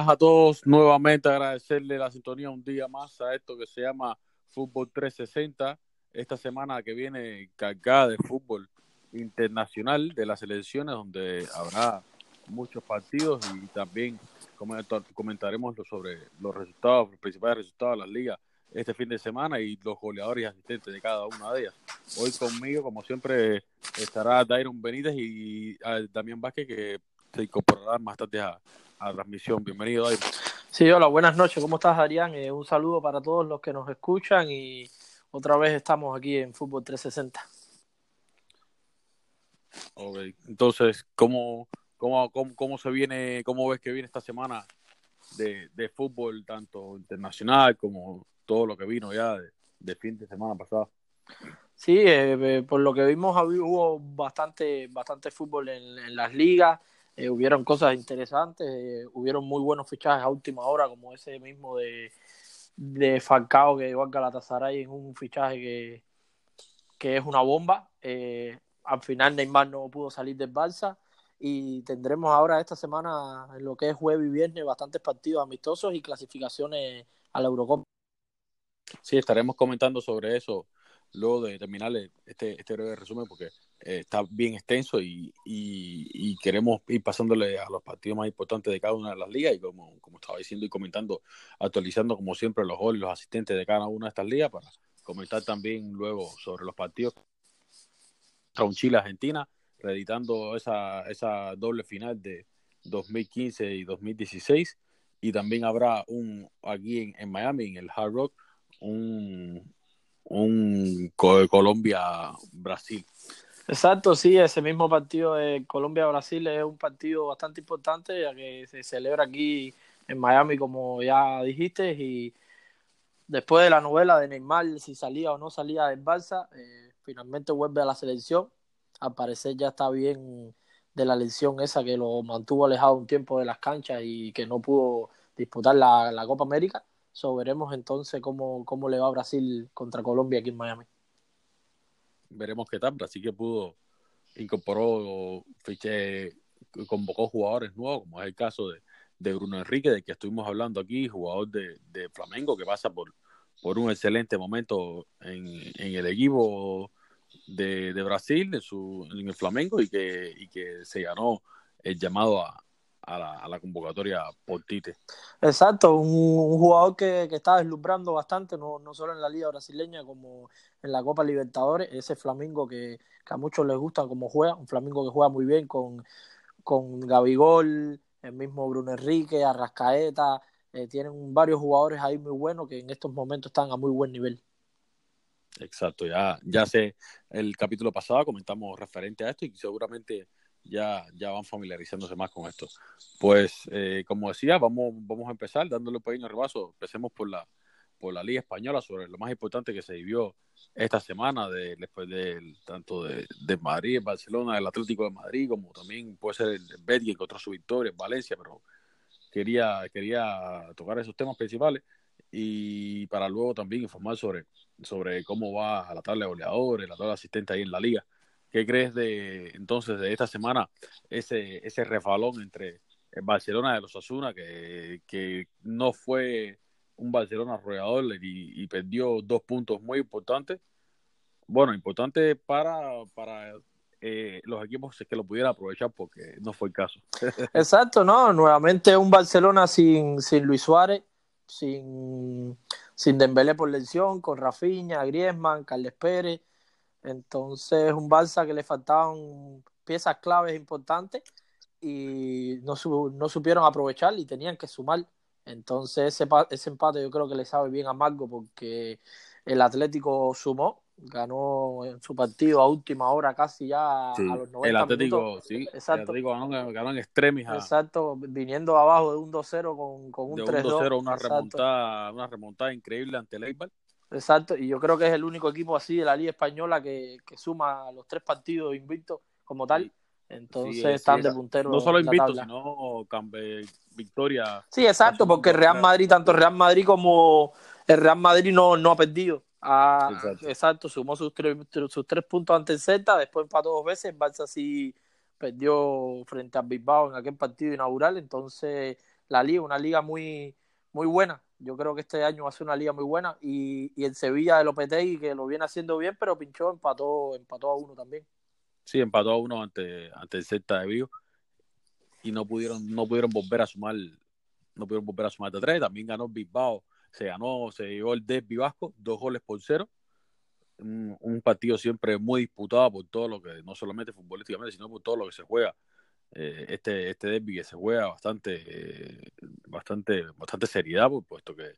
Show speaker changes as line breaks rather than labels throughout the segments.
Buenas a todos. Nuevamente agradecerle la sintonía un día más a esto que se llama Fútbol 360. Esta semana que viene cargada de fútbol internacional de las elecciones, donde habrá muchos partidos y también comentaremos sobre los resultados, los principales resultados de las ligas este fin de semana y los goleadores y asistentes de cada una de ellas. Hoy conmigo, como siempre, estará Dairon Benítez y Damián Vázquez, que se incorporarán más tarde a, la transmisión. Bienvenido, Dairon.
Sí, hola, buenas noches. ¿Cómo estás, Adrián? Eh, un saludo para todos los que nos escuchan y otra vez estamos aquí en Fútbol 360.
Ok, entonces, ¿cómo, cómo, cómo, cómo se viene, cómo ves que viene esta semana de, de fútbol, tanto internacional como todo lo que vino ya de, fin de semana pasado.
Sí, eh, eh, por lo que vimos hubo bastante, bastante fútbol en, las ligas, eh, hubieron cosas interesantes, hubieron muy buenos fichajes a última hora, como ese mismo de, de Falcao que llegó al Galatasaray en un fichaje que, que es una bomba. al final Neymar no pudo salir del Barça y tendremos ahora esta semana, en lo que es jueves y viernes, bastantes partidos amistosos y clasificaciones a la Eurocopa.
Sí, estaremos comentando sobre eso luego de terminar este, este breve resumen porque eh, está bien extenso y, y, queremos ir pasándole a los partidos más importantes de cada una de las ligas y como, como estaba diciendo y comentando, actualizando como siempre los goles, los asistentes de cada una de estas ligas para comentar también luego sobre los partidos con Chile-Argentina, reeditando esa, esa doble final de 2015 y 2016 y también habrá un aquí en, en Miami, en el Hard Rock, un, un Colombia-Brasil.
Exacto, sí, ese mismo partido de Colombia-Brasil es un partido bastante importante, ya que se celebra aquí en Miami, como ya dijiste, y después de la novela de Neymar, si salía o no salía del Barça, eh, finalmente vuelve a la selección. Al parecer ya está bien de la lesión esa que lo mantuvo alejado un tiempo de las canchas y que no pudo disputar la, Copa América. So, veremos entonces cómo, cómo le va a Brasil contra Colombia aquí en Miami.
Veremos qué tal. Brasil que pudo, incorporó, fiché, convocó jugadores nuevos, como es el caso de, de Bruno Enrique, de que estuvimos hablando aquí, jugador de, de Flamengo, que pasa por, por un excelente momento en, en el equipo de, de Brasil, en, su, en el Flamengo, y que, y que se ganó el llamado a, a la, convocatoria por Tite.
Exacto, un, jugador que, que, está deslumbrando bastante, no, no solo en la Liga Brasileña como en la Copa Libertadores, ese Flamingo que, a muchos les gusta como juega, un Flamingo que juega muy bien con, con Gabigol, el mismo Bruno Enrique, Arrascaeta, eh, tienen varios jugadores ahí muy buenos que en estos momentos están a muy buen nivel.
Exacto, ya, ya sé, el capítulo pasado comentamos referente a esto y seguramente ya, ya van familiarizándose más con esto. Pues, eh, como decía, vamos, vamos a empezar dándole un pequeño rebaso. Empecemos por la, por la Liga Española, sobre lo más importante que se vivió esta semana, de, después de, tanto de, de Madrid, Barcelona, el Atlético de Madrid, como también puede ser el Betis, que encontró su victoria en Valencia, pero quería, quería tocar esos temas principales y para luego también informar sobre, sobre cómo va a la tabla de goleadores, la tabla de asistentes ahí en la liga ¿Qué crees de entonces de esta semana ese, ese refalón entre el Barcelona de los Asuna, que, que no fue un Barcelona arrollador y, perdió dos puntos muy importantes? Bueno, importantes para, para eh, los equipos que lo pudieran aprovechar porque no fue el caso.
Exacto, no, nuevamente un Barcelona sin, sin Luis Suárez, sin, sin Dembélé por lesión, con Rafinha, Griezmann, Carles Pérez, entonces, un Barça que le faltaban piezas claves importantes y no, no supieron aprovechar y tenían que sumar. Entonces, ese, ese empate yo creo que le sabe bien a Marco porque el Atlético sumó, ganó en su partido a última hora casi ya a los 90
el Atlético, Sí, exacto. el Atlético ganó, en extremis.
Exacto, viniendo abajo de un 2-0 con, con, un 3-2.
una remontada, una remontada increíble ante el Eibar.
Exacto, y yo creo que es el único equipo así de la Liga Española que, que suma los tres partidos invictos como tal. Entonces están de puntero.
No solo invictos, sino victoria.
Sí, exacto, porque el Real Madrid, tanto el Real Madrid como el Real Madrid no, no ha perdido. Ah, exacto. sumó sus tres, sus tres puntos ante el Celta, después empató dos veces. Barça sí perdió frente a Bilbao en aquel partido inaugural, entonces la liga, una liga muy, muy buena. Yo creo que este año va a ser una liga muy buena. Y, y el Sevilla de Lopetegui, que lo viene haciendo bien, pero pinchó, empató, empató a uno también.
Sí, empató a uno ante, ante el Celta de Vigo. Y no pudieron, no pudieron volver a sumar, no pudieron volver a sumar de tres. También ganó Bilbao, se ganó, se llevó el Derby Vasco, dos goles por cero. Un, un, partido siempre muy disputado por todo lo que, no solamente futbolísticamente, sino por todo lo que se juega. Eh, este, este derby que se juega bastante, eh, bastante, bastante seriedad, puesto que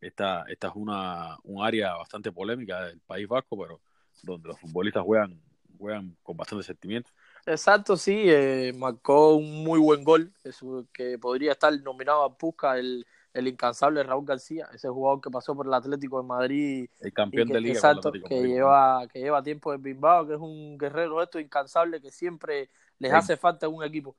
esta, esta es una, un área bastante polémica del País Vasco, pero donde los futbolistas juegan, juegan con bastante sentimiento.
Exacto, sí, eh, marcó un muy buen gol, que podría estar nominado a Pusca el, el incansable Raúl García, ese jugador que pasó por el Atlético de Madrid.
El campeón
que,
de liga.
Exacto, que lleva, que lleva tiempo en Bilbao, que es un guerrero esto incansable que siempre les hace falta un equipo.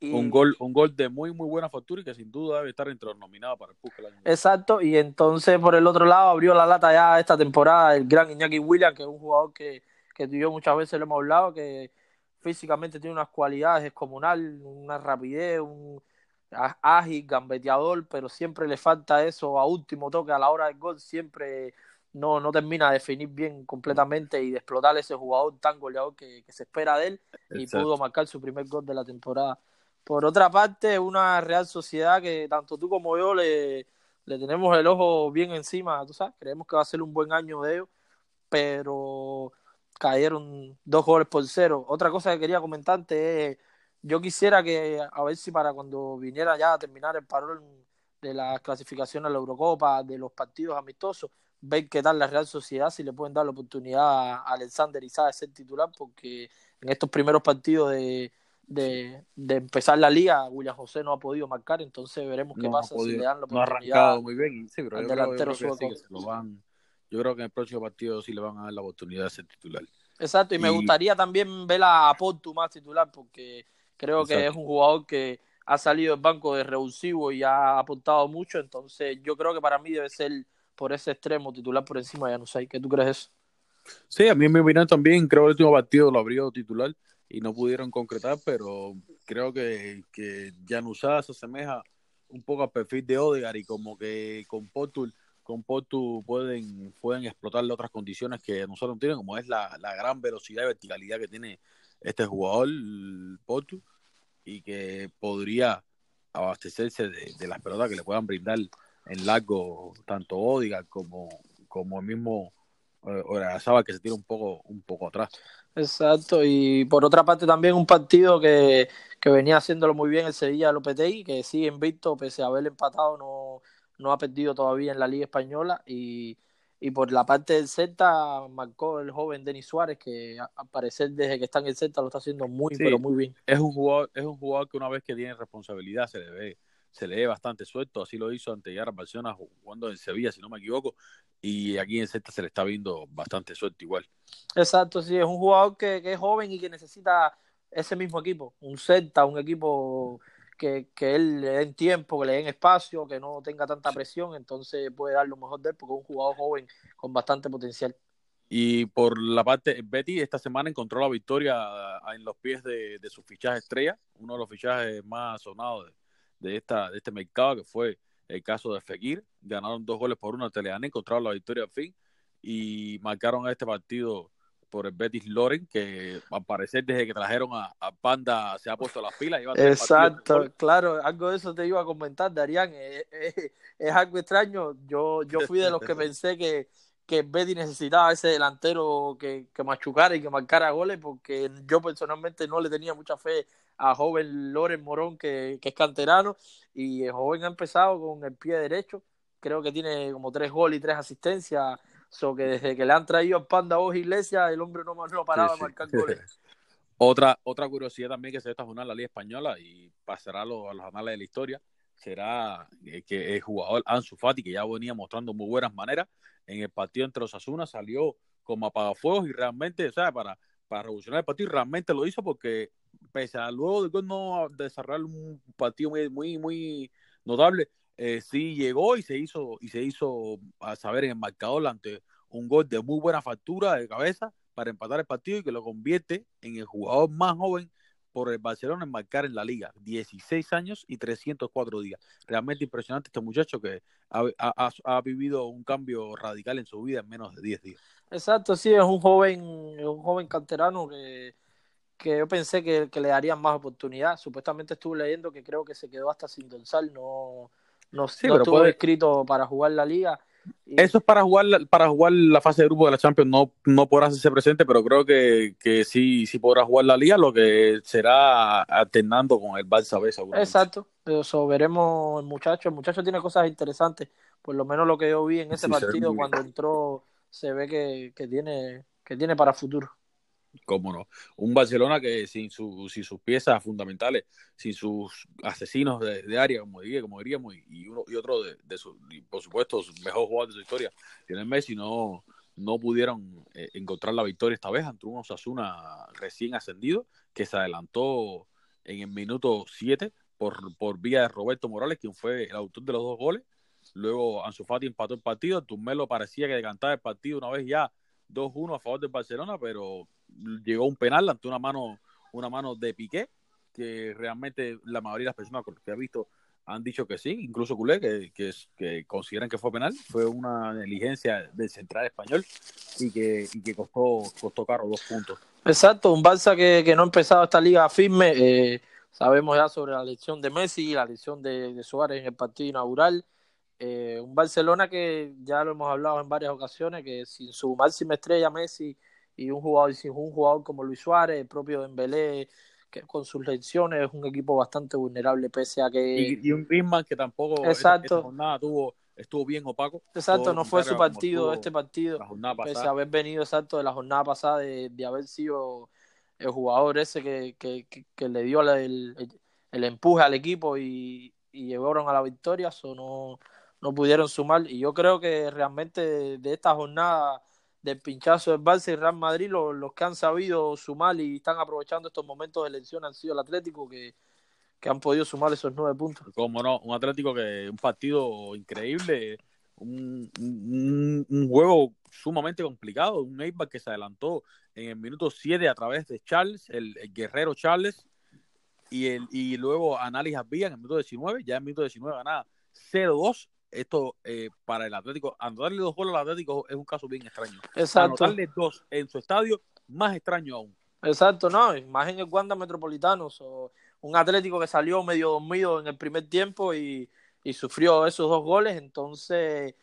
Y, un gol un gol de muy muy buena factura y que sin duda debe estar entre los nominados para el Pusca.
Exacto, y entonces por el otro lado abrió la lata ya esta temporada el gran Iñaki Williams, que es un jugador que, que tú y yo muchas veces lo hemos hablado, que físicamente tiene unas cualidades descomunal, una rapidez, un ágil, gambeteador, pero siempre le falta eso a último toque a la hora del gol, siempre no, no termina de definir bien completamente y de explotar ese jugador tan goleador que, que se espera de él y Exacto. pudo marcar su primer gol de la temporada. Por otra parte, una Real Sociedad que tanto tú como yo le, le tenemos el ojo bien encima, tú sabes, creemos que va a ser un buen año de ellos, pero cayeron dos goles por cero. Otra cosa que quería comentarte es, yo quisiera que, a ver si para cuando viniera ya a terminar el parón de las clasificaciones a la Eurocopa, de los partidos amistosos, ver qué tal la Real Sociedad, si le pueden dar la oportunidad a Alexander Isaac de ser titular, porque en estos primeros partidos de, de, de, empezar la liga, William José no ha podido marcar, entonces veremos qué
no
pasa si le dan la
no ha
oportunidad
arrancado muy bien, sí, pero
al
yo creo,
delantero
yo creo que sí, lo van, yo creo que en el próximo partido sí le van a dar la oportunidad de ser titular.
Exacto, y, me gustaría también ver a Portu más titular, porque creo que es un jugador que ha salido del banco de revulsivo y ha aportado mucho, entonces yo creo que para mí debe ser por ese extremo titular por encima de Januzaj. ¿Qué tú crees de eso?
Sí, a mí mi opinión también, creo que el último partido lo abrió titular y no pudieron concretar, pero creo que, que Januzaj se asemeja un poco al perfil de Odegaard y como que con Portu, con Portu pueden, pueden explotarle otras condiciones que nosotros no tienen, como es la, la gran velocidad y verticalidad que tiene este jugador, Portu, y que podría abastecerse de las pelotas que le puedan brindar en largo tanto Odegaard como, como el mismo eh, Oyarzabal, que se tira un poco, un poco atrás.
Exacto, y por otra parte también un partido que, que venía haciéndolo muy bien el Sevilla de Lopetegui, que sigue invicto, pese a haber empatado, no, no ha perdido todavía en la Liga Española, y, y por la parte del Celta marcó el joven Denis Suárez, que al parecer desde que está en el Celta lo está haciendo muy,
Sí.
pero muy bien.
Es un jugador, es un jugador que una vez que tiene responsabilidad se le ve, se le ve bastante suelto, así lo hizo ante Yara Barcelona jugando en Sevilla, si no me equivoco, y aquí en Celta se le está viendo bastante suelto igual.
Exacto, sí, es un jugador que, que es joven y que necesita ese mismo equipo, un Celta, un equipo que, que él le den tiempo, que le den espacio, que no tenga tanta presión, entonces puede dar lo mejor de él porque es un jugador joven con bastante potencial.
Y por la parte, Betty esta semana encontró la victoria ah, en los pies de, de su fichaje estrella, uno de los fichajes más sonados de, de esta, de este mercado, que fue el caso de Fekir. Ganaron dos goles por uno al Teleán, encontraron la victoria al fin y marcaron este partido por el Betis Loren, que al parecer desde que trajeron a, a Panda se ha puesto las pilas. con
Exacto, claro, algo de eso te iba a comentar, Darían. Es, es- es algo extraño. Yo, yo fui de los que pensé que, que Betty necesitaba ese delantero que, que machucara y que marcara goles, porque yo personalmente no le tenía mucha fe a joven Loren Morón, que, que es canterano, y el joven ha empezado con el pie derecho. Creo que tiene como tres goles y tres asistencias. So que desde que le han traído al Panda Voz Iglesias, el hombre no, no paraba
Sí,
de
sí.
marcar goles.
Otra, otra curiosidad también que se esta jornada en la Liga Española y pasará a los, a los anales de la historia será eh, que el jugador Ansu Fati, que ya venía mostrando muy buenas maneras, en el partido entre los Asuna salió como apagafuegos y realmente, sea, para, para revolucionar el partido, realmente lo hizo porque pese a luego de no desarrollar un partido muy, muy, muy notable, eh, sí llegó y se hizo, y se hizo a saber en el marcador ante un gol de muy buena factura de cabeza para empatar el partido y que lo convierte en el jugador más joven por el Barcelona en marcar en la liga. 16 años y 304 días. Realmente impresionante este muchacho que ha, vivido un cambio radical en su vida en menos de 10 días.
Exacto, sí, es un joven, un joven canterano que, que yo pensé que, le darían más oportunidad. Supuestamente estuve leyendo que creo que se quedó hasta sin dorsal, no, no, no estuvo escrito para jugar la liga
eso es para jugar, para jugar la fase de grupo de la Champions, no, no podrá hacerse presente, pero creo que, que sí, sí podrá jugar la liga, lo que será alternando con el Barça B,
Exacto, eso veremos el muchacho, el muchacho tiene cosas interesantes, por lo menos lo que yo vi en ese partido cuando entró se ve que, que, tiene, que tiene para futuro
cómo no. Un Barcelona que sin, su, sin sus piezas fundamentales, sin sus asesinos de, área, como, como diríamos, y, uno, y otro de, de por supuesto, su mejor jugador de su historia, tiene Messi, no, no pudieron eh, encontrar la victoria esta vez ante un Osasuna recién ascendido, que se adelantó en el minuto 7 por, por vía de Roberto Morales, quien fue el autor de los dos goles. Luego Ansu Fati empató el partido, Tumelo parecía que decantaba el partido una vez ya 2-1 a favor del Barcelona, pero llegó un penal ante una mano, una mano de Piqué, que realmente la mayoría de las personas que ha visto han dicho que sí, incluso Culé, que, que, consideran que fue penal, fue una negligencia del central español y que, y que costó, costó caro dos puntos.
Exacto, un Barça que, que no ha empezado esta liga firme, eh, sabemos ya sobre la lesión de Messi, la lesión de Suárez en el partido inaugural, eh, un Barcelona que ya lo hemos hablado en varias ocasiones, que sin su máxima estrella Messi y un jugador, sin un jugador como Luis Suárez, el propio Dembélé, que con sus lesiones es un equipo bastante vulnerable pese a
que... Y, un Griezmann que tampoco
Exacto.
tuvo, estuvo bien opaco.
Exacto, no fue su partido, este partido, pese a haber venido exacto de la jornada pasada de, haber sido el jugador ese que, que, que, le dio el, el, empuje al equipo y, y llevaron a la victoria, eso no no pudieron sumar. Y yo creo que realmente de, esta jornada del pinchazo del Barça y Real Madrid, los, que han sabido sumar y están aprovechando estos momentos de elección han sido el Atlético, que, han podido sumar esos nueve puntos.
Como no, un Atlético que un partido increíble, un, un, juego sumamente complicado, un Eibar que se adelantó en el minuto 7 a través de Charles, el, guerrero Charles, y, el, y luego Análisis Vía en el minuto 19, ya en el minuto 19 ganaba 0-2 esto eh, para el Atlético, anotarle dos goles al Atlético es un caso bien extraño.
Exacto.
Anotarle dos en su estadio, más extraño aún.
Exacto, no, más en el Wanda Metropolitano, un Atlético que salió medio dormido en el primer tiempo y, y sufrió esos dos goles, entonces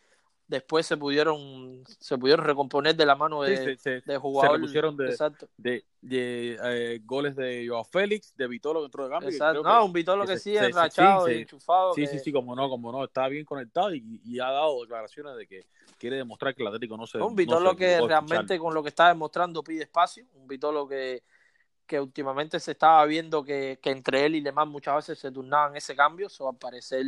después se pudieron se pudieron recomponer de la mano de, de jugadores.
Se de, de, eh, goles de Joao Félix, de Vitolo dentro de cambio.
No, un Vitolo que, sí, enrachado y enchufado.
Sí, sí, sí, como no, como no, está bien conectado y, ha dado declaraciones de que quiere demostrar que el Atlético no se.
Un Vitolo que realmente con lo que está demostrando pide espacio, un Vitolo que que últimamente se estaba viendo que, que entre él y Lemán muchas veces se turnaban ese cambio, eso al parecer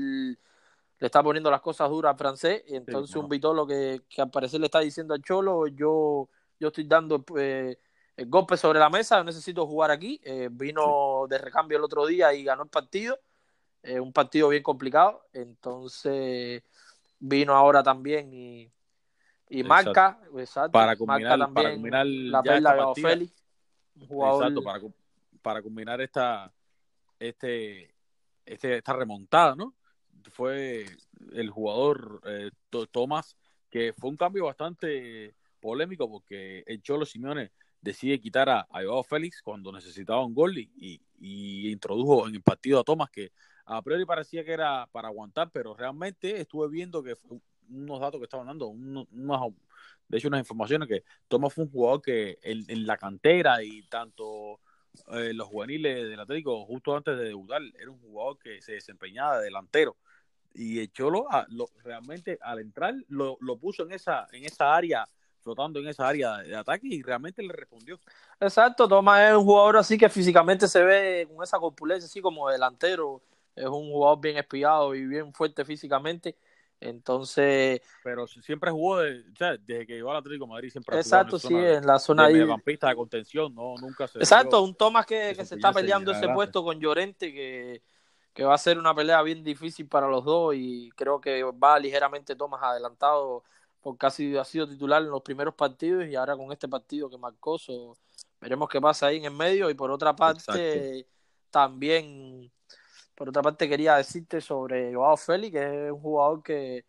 le está poniendo las cosas duras al francés, y entonces un Vitolo que, que al parecer le está diciendo al Cholo, yo, yo estoy dando eh, el golpe sobre la mesa, necesito jugar aquí, eh, vino de recambio el otro día y ganó el partido, eh, un partido bien complicado, entonces vino ahora también y, y marca, exacto,
para combinar, también
la perla de Ofeli,
exacto, para, para combinar esta, este, este, esta remontada, ¿no? Fue el jugador eh, Tomás, que fue un cambio bastante polémico porque el Cholo Simeone decide quitar a, a Félix cuando necesitaba un gol y, introdujo en el partido a Tomás que a priori parecía que era para aguantar, pero realmente estuve viendo que unos datos que estaban dando, de hecho unas informaciones que Tomás fue un jugador que en, la cantera y tanto eh, los juveniles del Atlético justo antes de debutar era un jugador que se desempeñaba de delantero y el Cholo lo, realmente al entrar lo, lo, puso en esa, en esa área, flotando en esa área de ataque y realmente le respondió.
Exacto, Tomás es un jugador así que físicamente se ve con esa corpulencia así como delantero, es un jugador bien espiado y bien fuerte físicamente. Entonces.
Pero siempre jugó de, desde que llegó al Atlético de Madrid, siempre
Exacto, sí, en la zona de
mediocampista de contención, no, nunca se.
Exacto, un Tomás que, que se está peleando ese puesto con Llorente, que que va a ser una pelea bien difícil para los dos y creo que va ligeramente Tomás adelantado porque casi ha sido titular en los primeros partidos y ahora con este partido que marcó Veremos qué pasa ahí en el medio. Y por otra parte, también, por otra parte, quería decirte sobre Joao Félix, que es un jugador que es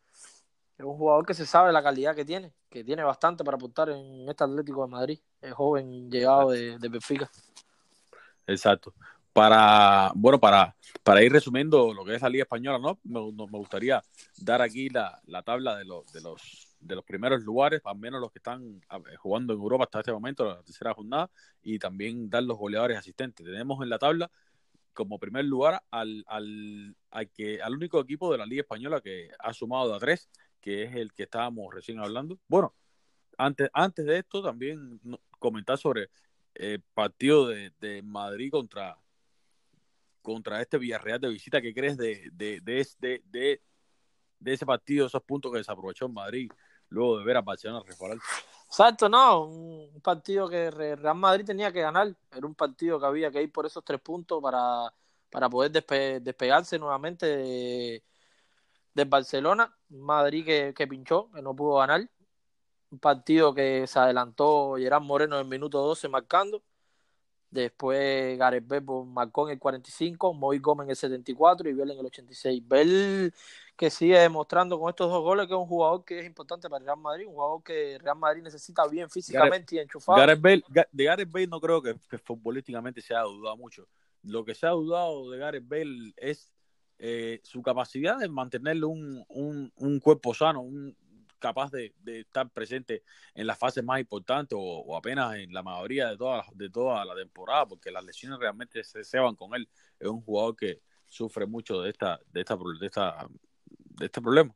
un jugador que se sabe la calidad que tiene, que tiene bastante para apuntar en este Atlético de Madrid. Es joven llegado de, de Benfica.
Exacto. Para, bueno, para, para ir resumiendo lo que es la Liga Española, ¿no? Me, me gustaría dar aquí la, la tabla de los, de los de los primeros lugares, al menos los que están jugando en Europa hasta este momento, la tercera jornada, y también dar los goleadores asistentes. Tenemos en la tabla como primer lugar al, al, al, que, al único equipo de la Liga Española que ha sumado a tres, que es el que estábamos recién hablando. Bueno, antes, antes de esto también comentar sobre el partido de, de Madrid contra, contra este Villarreal de visita. ¿Qué crees de, de, de, de, de ese partido, esos puntos que desaprovechó en Madrid luego de ver a Barcelona resbalar.
Exacto, no, un partido que Real Madrid tenía que ganar, era un partido que había que ir por esos tres puntos para, para poder despegarse nuevamente de, Barcelona, Madrid que, que, pinchó, que no pudo ganar, un partido que se adelantó Gerard Moreno en el minuto 12 marcando, Después Gareth Bale marcó en el 45, Moy Gómez en el 74 y Bell en el 86. Bell que sigue demostrando con estos dos goles que es un jugador que es importante para el Real Madrid, un jugador que Real Madrid necesita bien físicamente y enchufado.
Gareth Bale, de Gareth Bale no creo que, futbolísticamente se haya dudado mucho. Lo que se ha dudado de Gareth Bale es eh, su capacidad de mantenerle un, un, un cuerpo sano, un, capaz de, estar presente en las fases más importantes o, apenas en la mayoría de toda, de toda la temporada, porque las lesiones realmente se ceban con él. Es un jugador que sufre mucho de esta, de esta, de esta, de este problema.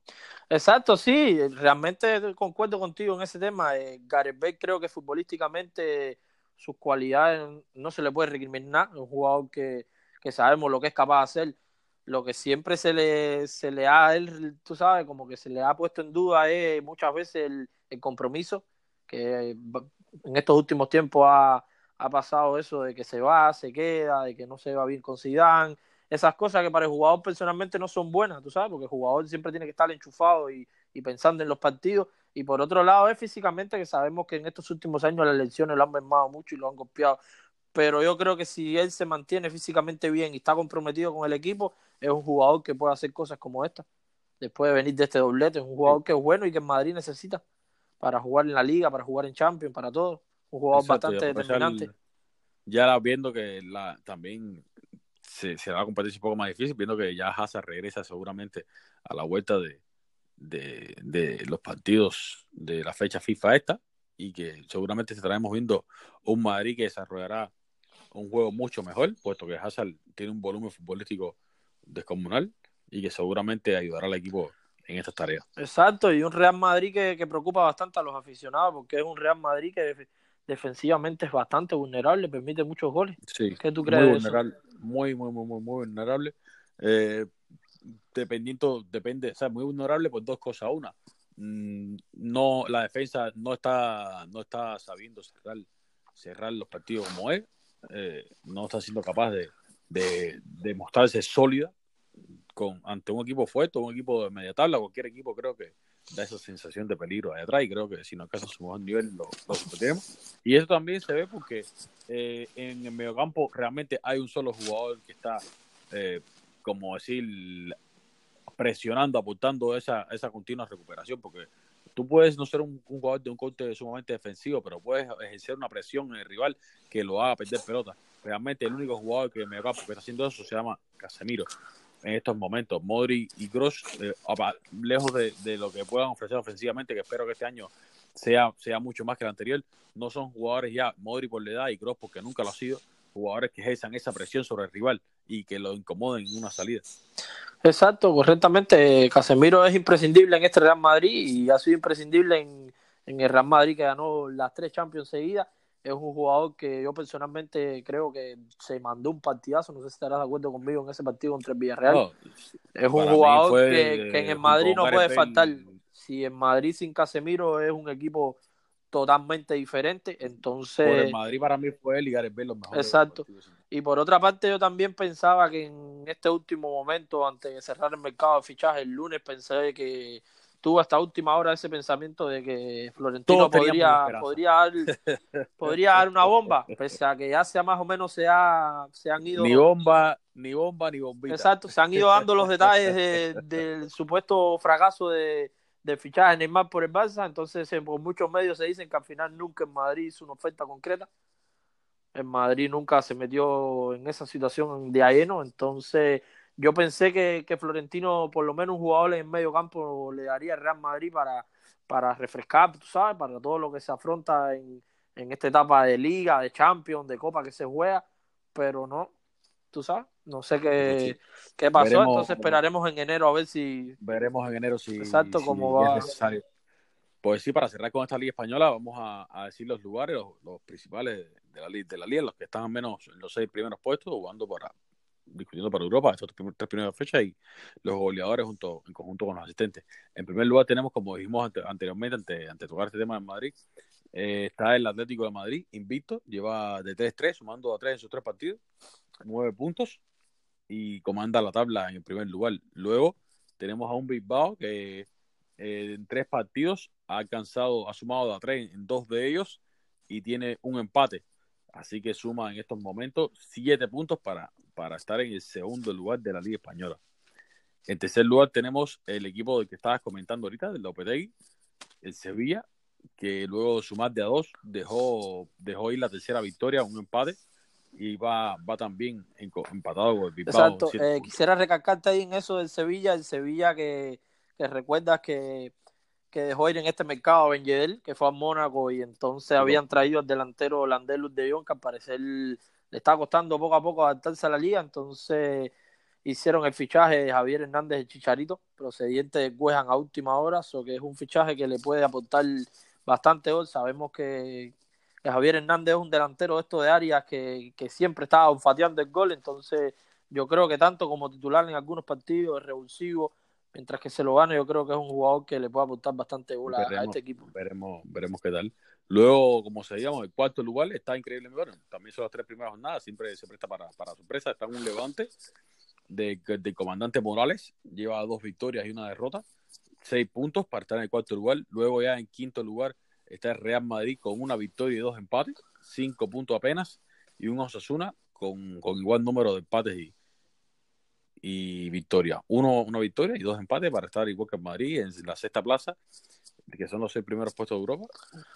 Exacto, sí, realmente concuerdo contigo en ese tema. Eh, Gareth Bale creo que futbolísticamente sus cualidades no se le puede recriminar, un jugador que, que sabemos lo que es capaz de hacer lo que siempre se le, se le ha, él, tú sabes, como que se le ha puesto en duda es muchas veces el, el compromiso, que en estos últimos tiempos ha, ha, pasado eso de que se va, se queda, de que no se va bien con Zidane, esas cosas que para el jugador personalmente no son buenas, tú sabes, porque el jugador siempre tiene que estar enchufado y, y pensando en los partidos, y por otro lado es físicamente que sabemos que en estos últimos años las elecciones lo han mermado mucho y lo han copiado pero yo creo que si él se mantiene físicamente bien y está comprometido con el equipo, es un jugador que puede hacer cosas como esta. Después de venir de este doblete, es un jugador que es bueno y que en Madrid necesita para jugar en la liga, para jugar en Champions, para todo. Un jugador bastante determinante.
ya viendo que la, también se, se va a competir un poco más difícil, viendo que ya Hazard regresa seguramente a la vuelta de, de, de los partidos de la fecha FIFA esta y que seguramente estaremos viendo un Madrid que desarrollará un juego mucho mejor, puesto que Hazard tiene un volumen futbolístico descomunal y que seguramente ayudará al equipo en estas tareas.
Exacto, y un Real Madrid que, que preocupa bastante a los aficionados, porque es un Real Madrid que defensivamente es bastante vulnerable, permite muchos goles.
Sí,
¿Qué tú crees?
Muy vulnerable, muy, muy, muy, muy, muy vulnerable. Eh, dependiendo, depende, o sea, muy vulnerable por dos cosas. Una, mm, no, la defensa no está, no está sabiendo cerrar, cerrar los partidos como es eh, no está siendo capaz de, de, mostrarse sólida con, ante un equipo fuerte, un equipo de media tabla, cualquier equipo creo que da esa sensación de peligro ahí atrás y creo que si no alcanza su mejor nivel lo, lo Y eso también se ve porque eh, en el mediocampo realmente hay un solo jugador que está, eh, como decir, presionando, apuntando esa, esa continua recuperación, porque tú puedes no ser un, jugador de un corte sumamente defensivo, pero puedes ejercer una presión en el rival que lo haga perder pelota. Realmente el único jugador que me va que está haciendo eso se llama Casemiro en estos momentos. Modri y Gross, eh, lejos de, lo que puedan ofrecer ofensivamente, que espero que este año sea, sea mucho más que el anterior, no son jugadores ya, Modri por la edad y Gross porque nunca lo ha sido, jugadores que ejerzan esa presión sobre el rival y que lo incomoden en una salida.
Exacto, correctamente. Casemiro es imprescindible en este Real Madrid y ha sido imprescindible en, en el Real Madrid que ganó las tres Champions seguidas. Es un jugador que yo personalmente creo que se mandó un partidazo. No sé si estarás de acuerdo conmigo en ese partido contra el Villarreal. es un jugador que, que, en el Madrid no puede faltar. Si en Madrid sin Casemiro es un equipo totalmente diferente. Entonces. Por
el Madrid para mí fue y Gareth Bale los mejores.
Exacto. Y por otra parte, yo también pensaba que en este último momento, antes de cerrar el mercado de fichajes, el lunes pensé que tuvo hasta última hora ese pensamiento de que Florentino podría, podría, dar, podría dar una bomba, pese a que ya sea más o menos se, ha, se han ido...
Ni bomba, ni bomba, ni bombita.
Exacto, se han ido dando los detalles del supuesto fracaso de, de fichaje de Neymar por el Barça, entonces por muchos medios se dicen que al final nunca en Madrid hizo una oferta concreta. En Madrid nunca se metió en esa situación de lleno, entonces yo pensé que, que, Florentino, por lo menos un jugador en medio campo, le daría al Real Madrid para, para refrescar, tú sabes, para todo lo que se afronta en, en esta etapa de liga, de Champions, de Copa que se juega, pero no, tú sabes, no sé qué, qué pasó, entonces esperaremos en enero a ver si...
Veremos en enero si,
exacto, cómo va.
necesario. Pues sí, para cerrar con esta liga española, vamos a, a decir los lugares, los, principales de la, de la liga, los que están al menos en los seis primeros puestos, jugando para, discutiendo para Europa estos tres primeras fechas y los goleadores junto, en conjunto con los asistentes. En primer lugar tenemos, como dijimos anteriormente, ante, ante tocar este tema en Madrid, eh, está el Atlético de Madrid, invicto, lleva de 3-3, sumando a 3 en sus tres partidos, 9 puntos y comanda la tabla en el primer lugar. Luego tenemos a un Bilbao que eh, en tres partidos ha alcanzado, ha sumado a 3 en dos de ellos y tiene un empate. Así que suma en estos momentos 7 puntos para para estar en el segundo lugar de la Liga Española. En tercer lugar tenemos el equipo del que estabas comentando ahorita, del Lopetegui, el Sevilla, que luego de sumar de a dos dejó, dejó ir la tercera victoria, un empate, y va, va también empatado con el
Bilbao. Exacto, eh, quisiera recalcarte ahí en eso del Sevilla, el Sevilla que, que recuerdas que, que dejó ir en este mercado a Ben que fue a Mónaco, y entonces habían traído al delantero holandés Luz de Jong, que al parecer le está costando poco a poco adaptarse a la liga, entonces hicieron el fichaje de Javier Hernández de Chicharito, procediente de Cuejan a última hora, so que es un fichaje que le puede aportar bastante gol. Sabemos que, Javier Hernández es un delantero de esto de áreas que, que siempre estaba olfateando el gol, entonces yo creo que tanto como titular en algunos partidos, es revulsivo, mientras que se lo gane, yo creo que es un jugador que le puede aportar bastante gol a, este equipo.
Veremos, veremos qué tal. Luego, como se digamos, el cuarto lugar está increíble. Bueno, también son las tres primeras jornadas, siempre se presta para, sorpresa. Está un levante de, comandante Morales, lleva dos victorias y una derrota, seis puntos para estar en el cuarto lugar. Luego, ya en quinto lugar, está el Real Madrid con una victoria y dos empates, cinco puntos apenas, y un Osasuna con, igual número de empates y, y victoria. Uno, una victoria y dos empates para estar igual que en Madrid en la sexta plaza que son los seis primeros puestos de Europa,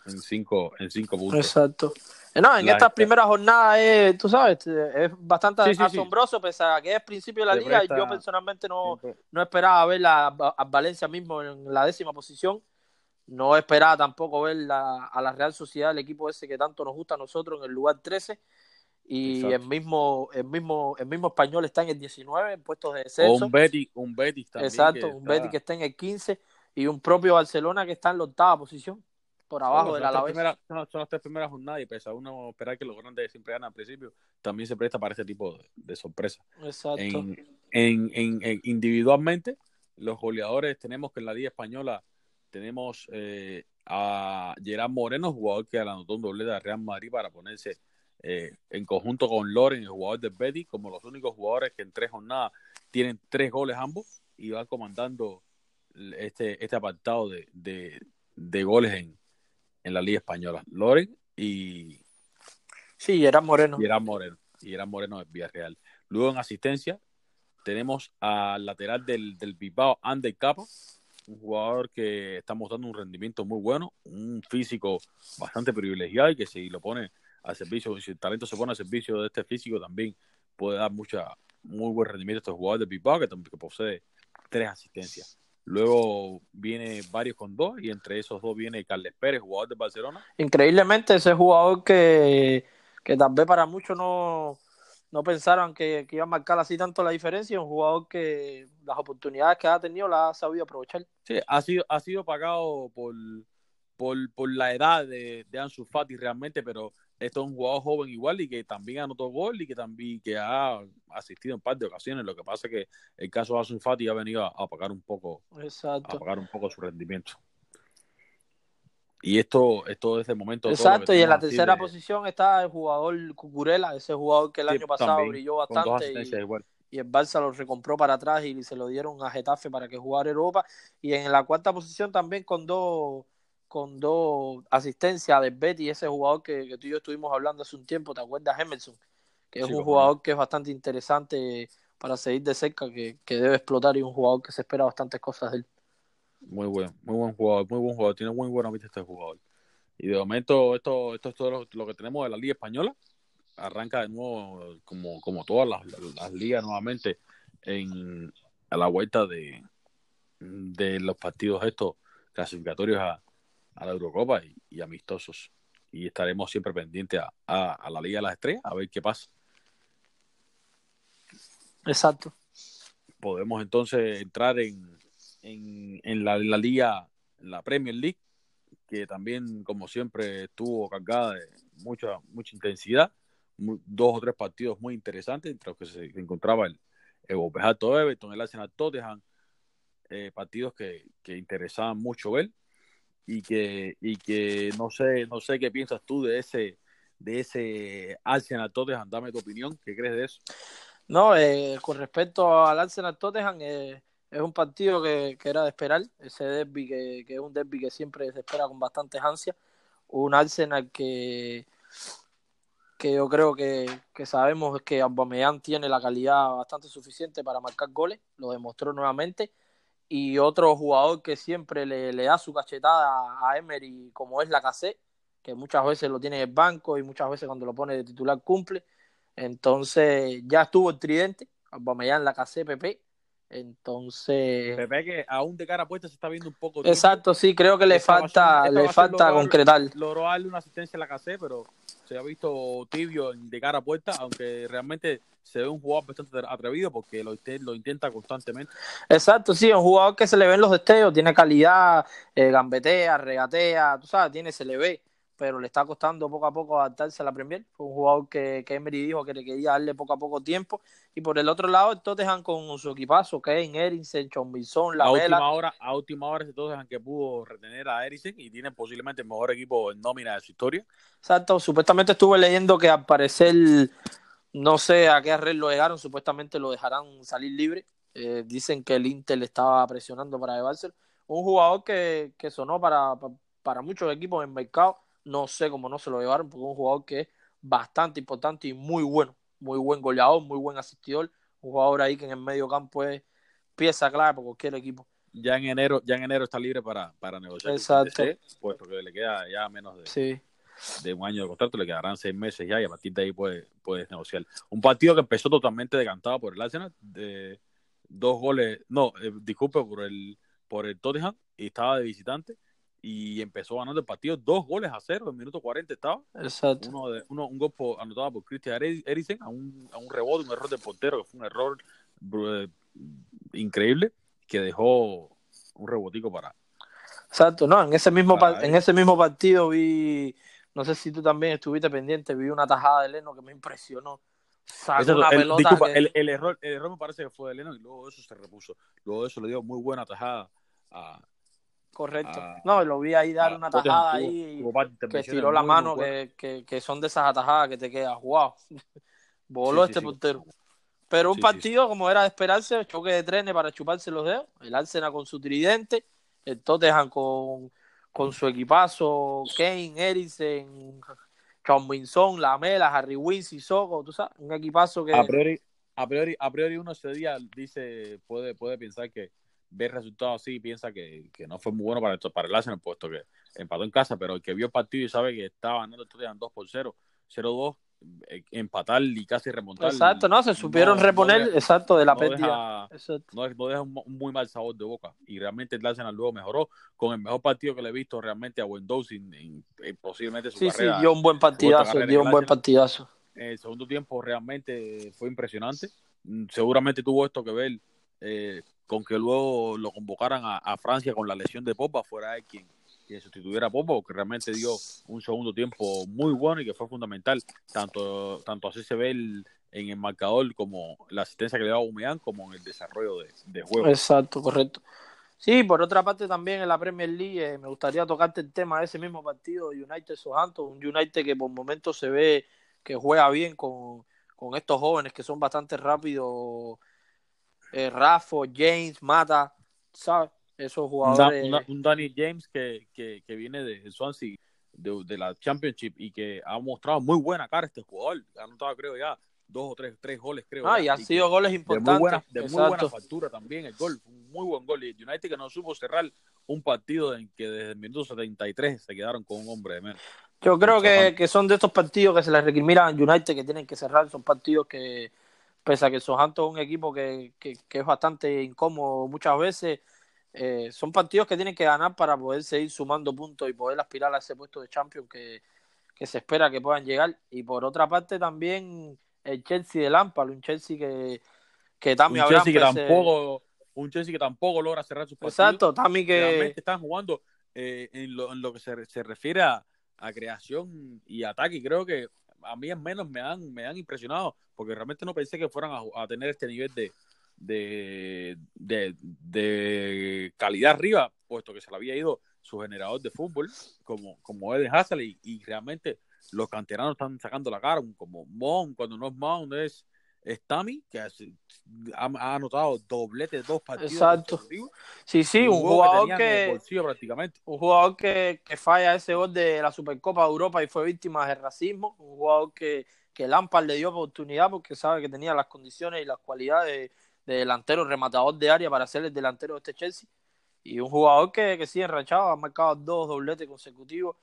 en cinco, en cinco puntos.
Exacto. Eh, no, en estas primeras jornadas, es, tú sabes, es bastante asombroso, pese a que es principio de la liga. Yo personalmente no, no esperaba ver la, a Valencia mismo en la décima posición. No esperaba tampoco ver la, a la Real Sociedad, el equipo ese que tanto nos gusta a nosotros, en el lugar 13 y el mismo, el mismo, el mismo español está en el 19 en puestos de descenso.
un Betis, un Betis también.
Exacto, un Betis que está en el 15 y un propio Barcelona que está en la octava posición, por abajo de la Alavés.
Son, son, las tres primeras jornadas y pese a uno esperar que los grandes siempre ganan al principio, también se presta para ese tipo de, sorpresa.
Exacto.
En, en, individualmente, los goleadores tenemos que en la Liga Española tenemos eh, a Gerard Moreno, jugador que anotó un doble de Real Madrid para ponerse eh, en conjunto con Loren, el jugador de Betty, como los únicos jugadores que en tres jornadas tienen tres goles ambos y van comandando este, este apartado de, de, goles en, en, la Liga Española. Loren y.
Sí, era Moreno.
Y era Moreno. Y era Moreno de Villarreal. Luego en asistencia tenemos al lateral del, del Bilbao, Ander Capa, un jugador que está mostrando un rendimiento muy bueno, un físico bastante privilegiado y que si lo pone al servicio, si el talento se pone al servicio de este físico, también puede dar mucha, muy buen rendimiento a estos jugadores de Bilbao, que, que posee tres asistencias. Luego viene varios con dos y entre esos dos viene Carles Pérez, jugador de Barcelona.
Increíblemente ese jugador que, que tal vez para muchos no, no pensaron que, iba a marcar así tanto la diferencia, un jugador que las oportunidades que ha tenido las ha sabido aprovechar.
Sí, ha sido, ha sido pagado por, por, por la edad de, de Ansu Fati realmente, pero esto es un jugador joven igual y que también anotó gol y que también que ha asistido en par de ocasiones. Lo que pasa es que el caso de Asun Fati ha venido a, pagar un poco
Exacto.
a pagar un poco su rendimiento. Y esto, esto desde el momento.
Exacto, y en la tercera posición está el jugador Cucurela, ese jugador que el año pasado brilló bastante y el Barça lo recompró para atrás y se lo dieron a Getafe para que jugara Europa. Y en la cuarta posición también con dos con dos asistencias de Betty, ese jugador que, que, tú y yo estuvimos hablando hace un tiempo, ¿te acuerdas? Emerson, que es un jugador que es bastante interesante para seguir de cerca, que, que, debe explotar y un jugador que se espera bastantes cosas de él.
Muy buen, muy buen jugador, muy buen jugador, tiene muy buena vista este jugador. Y de momento esto, esto es todo lo, que tenemos de la Liga Española. Arranca de nuevo, como, como todas las, las, ligas nuevamente, en, a la vuelta de, de los partidos estos clasificatorios a, a la Eurocopa y, amistosos. Y estaremos siempre pendientes a, a, la Liga de las Estrellas a ver qué pasa.
Exacto.
Podemos entonces entrar en, en, en, la, la, Liga, en la Premier League, que también, como siempre, estuvo cargada de mucha, mucha intensidad. dos o tres partidos muy interesantes, entre los que se encontraba el, el Everton, el Arsenal Tottenham, eh, partidos que, que interesaban mucho ver y que, y que no sé, no sé qué piensas tú de ese, de ese Arsenal Tottenham, dame tu opinión, ¿qué crees de eso?
No, eh, con respecto al Arsenal Tottenham, eh, es un partido que, que, era de esperar, ese derby que, que, es un derby que siempre se espera con bastantes ansias, un Arsenal que, que yo creo que, que sabemos que Aubameyang tiene la calidad bastante suficiente para marcar goles, lo demostró nuevamente, y otro jugador que siempre le, le da su cachetada a Emery, como es la KC, que muchas veces lo tiene en el banco y muchas veces cuando lo pone de titular cumple. Entonces ya estuvo el tridente, en la KC, PP. Entonces.
Pepe que aún de cara puesta se está viendo un poco.
Exacto, sí, creo que le falta, le falta concretar.
Logró darle una asistencia a la KC, pero se ha visto tibio de cara puesta, aunque realmente se ve un jugador bastante atrevido porque lo, lo intenta constantemente.
Exacto, sí, un jugador que se le ven los destellos, tiene calidad, eh, gambetea, regatea, tú sabes, tiene, se le ve, pero le está costando poco a poco adaptarse a la Premier. Fue un jugador que, que Emery dijo que le quería darle poco a poco tiempo. Y por el otro lado, el Tottenham con su equipazo, Kane, Erinsen, Chonbison, La
a última hora A última hora, el Tottenham que pudo retener a Erinsen y tiene posiblemente el mejor equipo en nómina de su historia.
Exacto, supuestamente estuve leyendo que al parecer no sé a qué arreglo llegaron, supuestamente lo dejarán salir libre. Eh, dicen que el Inter le estaba presionando para llevárselo. Un jugador que, que sonó para, para, muchos equipos en mercado. No sé cómo no se lo llevaron, porque es un jugador que es bastante importante y muy bueno. Muy buen goleador, muy buen asistidor. Un jugador ahí que en el medio campo es pieza clave para cualquier equipo.
Ya en enero, ya en enero está libre para, para negociar.
Exacto.
puesto que le queda ya menos de,
sí
de un año de contrato, le quedarán seis meses ya y a partir de ahí puedes, puedes negociar. Un partido que empezó totalmente decantado por el Arsenal, de dos goles, no, eh, disculpe, por el, por el Tottenham, y estaba de visitante, y empezó ganando el partido dos goles a cero, en minuto 40 estaba.
Exacto.
Uno de, uno, un gol anotado por Christian Eriksen a un, a un rebote, un error de portero, que fue un error eh, increíble, que dejó un rebotico para.
Exacto, no, en ese mismo, en ese mismo partido vi no sé si tú también estuviste pendiente, vi una tajada de Leno que me impresionó.
una el, pelota el, el, error, el error me parece que fue de Leno y luego eso se repuso. Luego eso le dio muy buena tajada a,
Correcto. no, lo vi ahí dar una tajada ahí que tiró la mano, que, que, que, son de esas atajadas que te quedas, wow. Voló este portero. Pero un partido, como era de esperarse, choque de trenes para chuparse los dedos. El Arsenal con su tridente, el Tottenham con, con su equipazo, Kane, Eriksen, John Winson, Lamela, Harry Wins y Soco, tú sabes, un equipazo que...
A priori, a priori, a priori uno ese día dice, puede, puede pensar que ve el resultado así y piensa que, que, no fue muy bueno para, esto, para el Arsenal, puesto que empató en casa, pero el que vio el partido y sabe que estaba ganando, eran 2 por 0, 0-2, eh, empatar y casi remontar.
Exacto, no, se supieron reponer, exacto, de la pérdida.
No, no, deja un, muy mal sabor de boca. Y realmente el Arsenal luego mejoró con el mejor partido que le he visto realmente a Wendows en, posiblemente su
sí, Sí, dio un buen partidazo, dio un buen partidazo.
El segundo tiempo realmente fue impresionante. Mm, seguramente tuvo esto que ver eh, con que luego lo convocaran a, Francia con la lesión de Popa, fuera de quien que sustituyera a Popo, que realmente dio un segundo tiempo muy bueno y que fue fundamental, tanto, tanto así se ve en el marcador como la asistencia que le daba a como en el desarrollo de, juego.
Exacto, correcto. Sí, por otra parte también en la Premier League eh, me gustaría tocarte el tema de ese mismo partido United Southampton, un United que por momentos se ve que juega bien con, con estos jóvenes que son bastante rápidos, eh, Rafa, James, Mata, ¿sabes? Esos jugadores.
un Danny James que, que, que, viene de Swansea, de, de, la Championship, y que ha mostrado muy buena cara este jugador. Ha anotado, creo, ya dos o tres, tres goles, creo.
Ah, y han sido goles importantes.
De muy, buena, de muy buena factura también el gol. Un muy buen gol. Y United que no supo cerrar un partido en que desde el minuto 73 se quedaron con un hombre de menos.
Yo creo que, que, son de estos partidos que se les recrimina a United que tienen que cerrar. Son partidos que, pese a que Southampton es un equipo que, que, es bastante incómodo muchas veces, eh, son partidos que tienen que ganar para poder seguir sumando puntos y poder aspirar a ese puesto de champion que, que se espera que puedan llegar. Y por otra parte también el Chelsea de Lampard, un Chelsea que, que también
un Chelsea que tampoco un Chelsea que tampoco logra cerrar sus partidos.
Exacto, también que
realmente están jugando eh, en, lo, en, lo, que se, se refiere a, a creación y ataque. creo que a mí al menos me han, me han impresionado, porque realmente no pensé que fueran a, tener este nivel de, de, de, calidad arriba, puesto que se le había ido su generador de fútbol, como, como Eden Hazard, y, y realmente los canteranos están sacando la cara, como Mon, cuando no es Mon, es Stami, que ha, anotado doblete dos partidos.
Exacto. Sí, sí, un, jugador que. prácticamente. Un jugador que, que, falla ese gol de la Supercopa de Europa y fue víctima de racismo. Un jugador que, que Lampard le dio oportunidad porque sabe que tenía las condiciones y las cualidades de, delantero rematador de área para ser el delantero de este Chelsea. Y un jugador que, que sigue enrachado, ha marcado dos dobletes consecutivos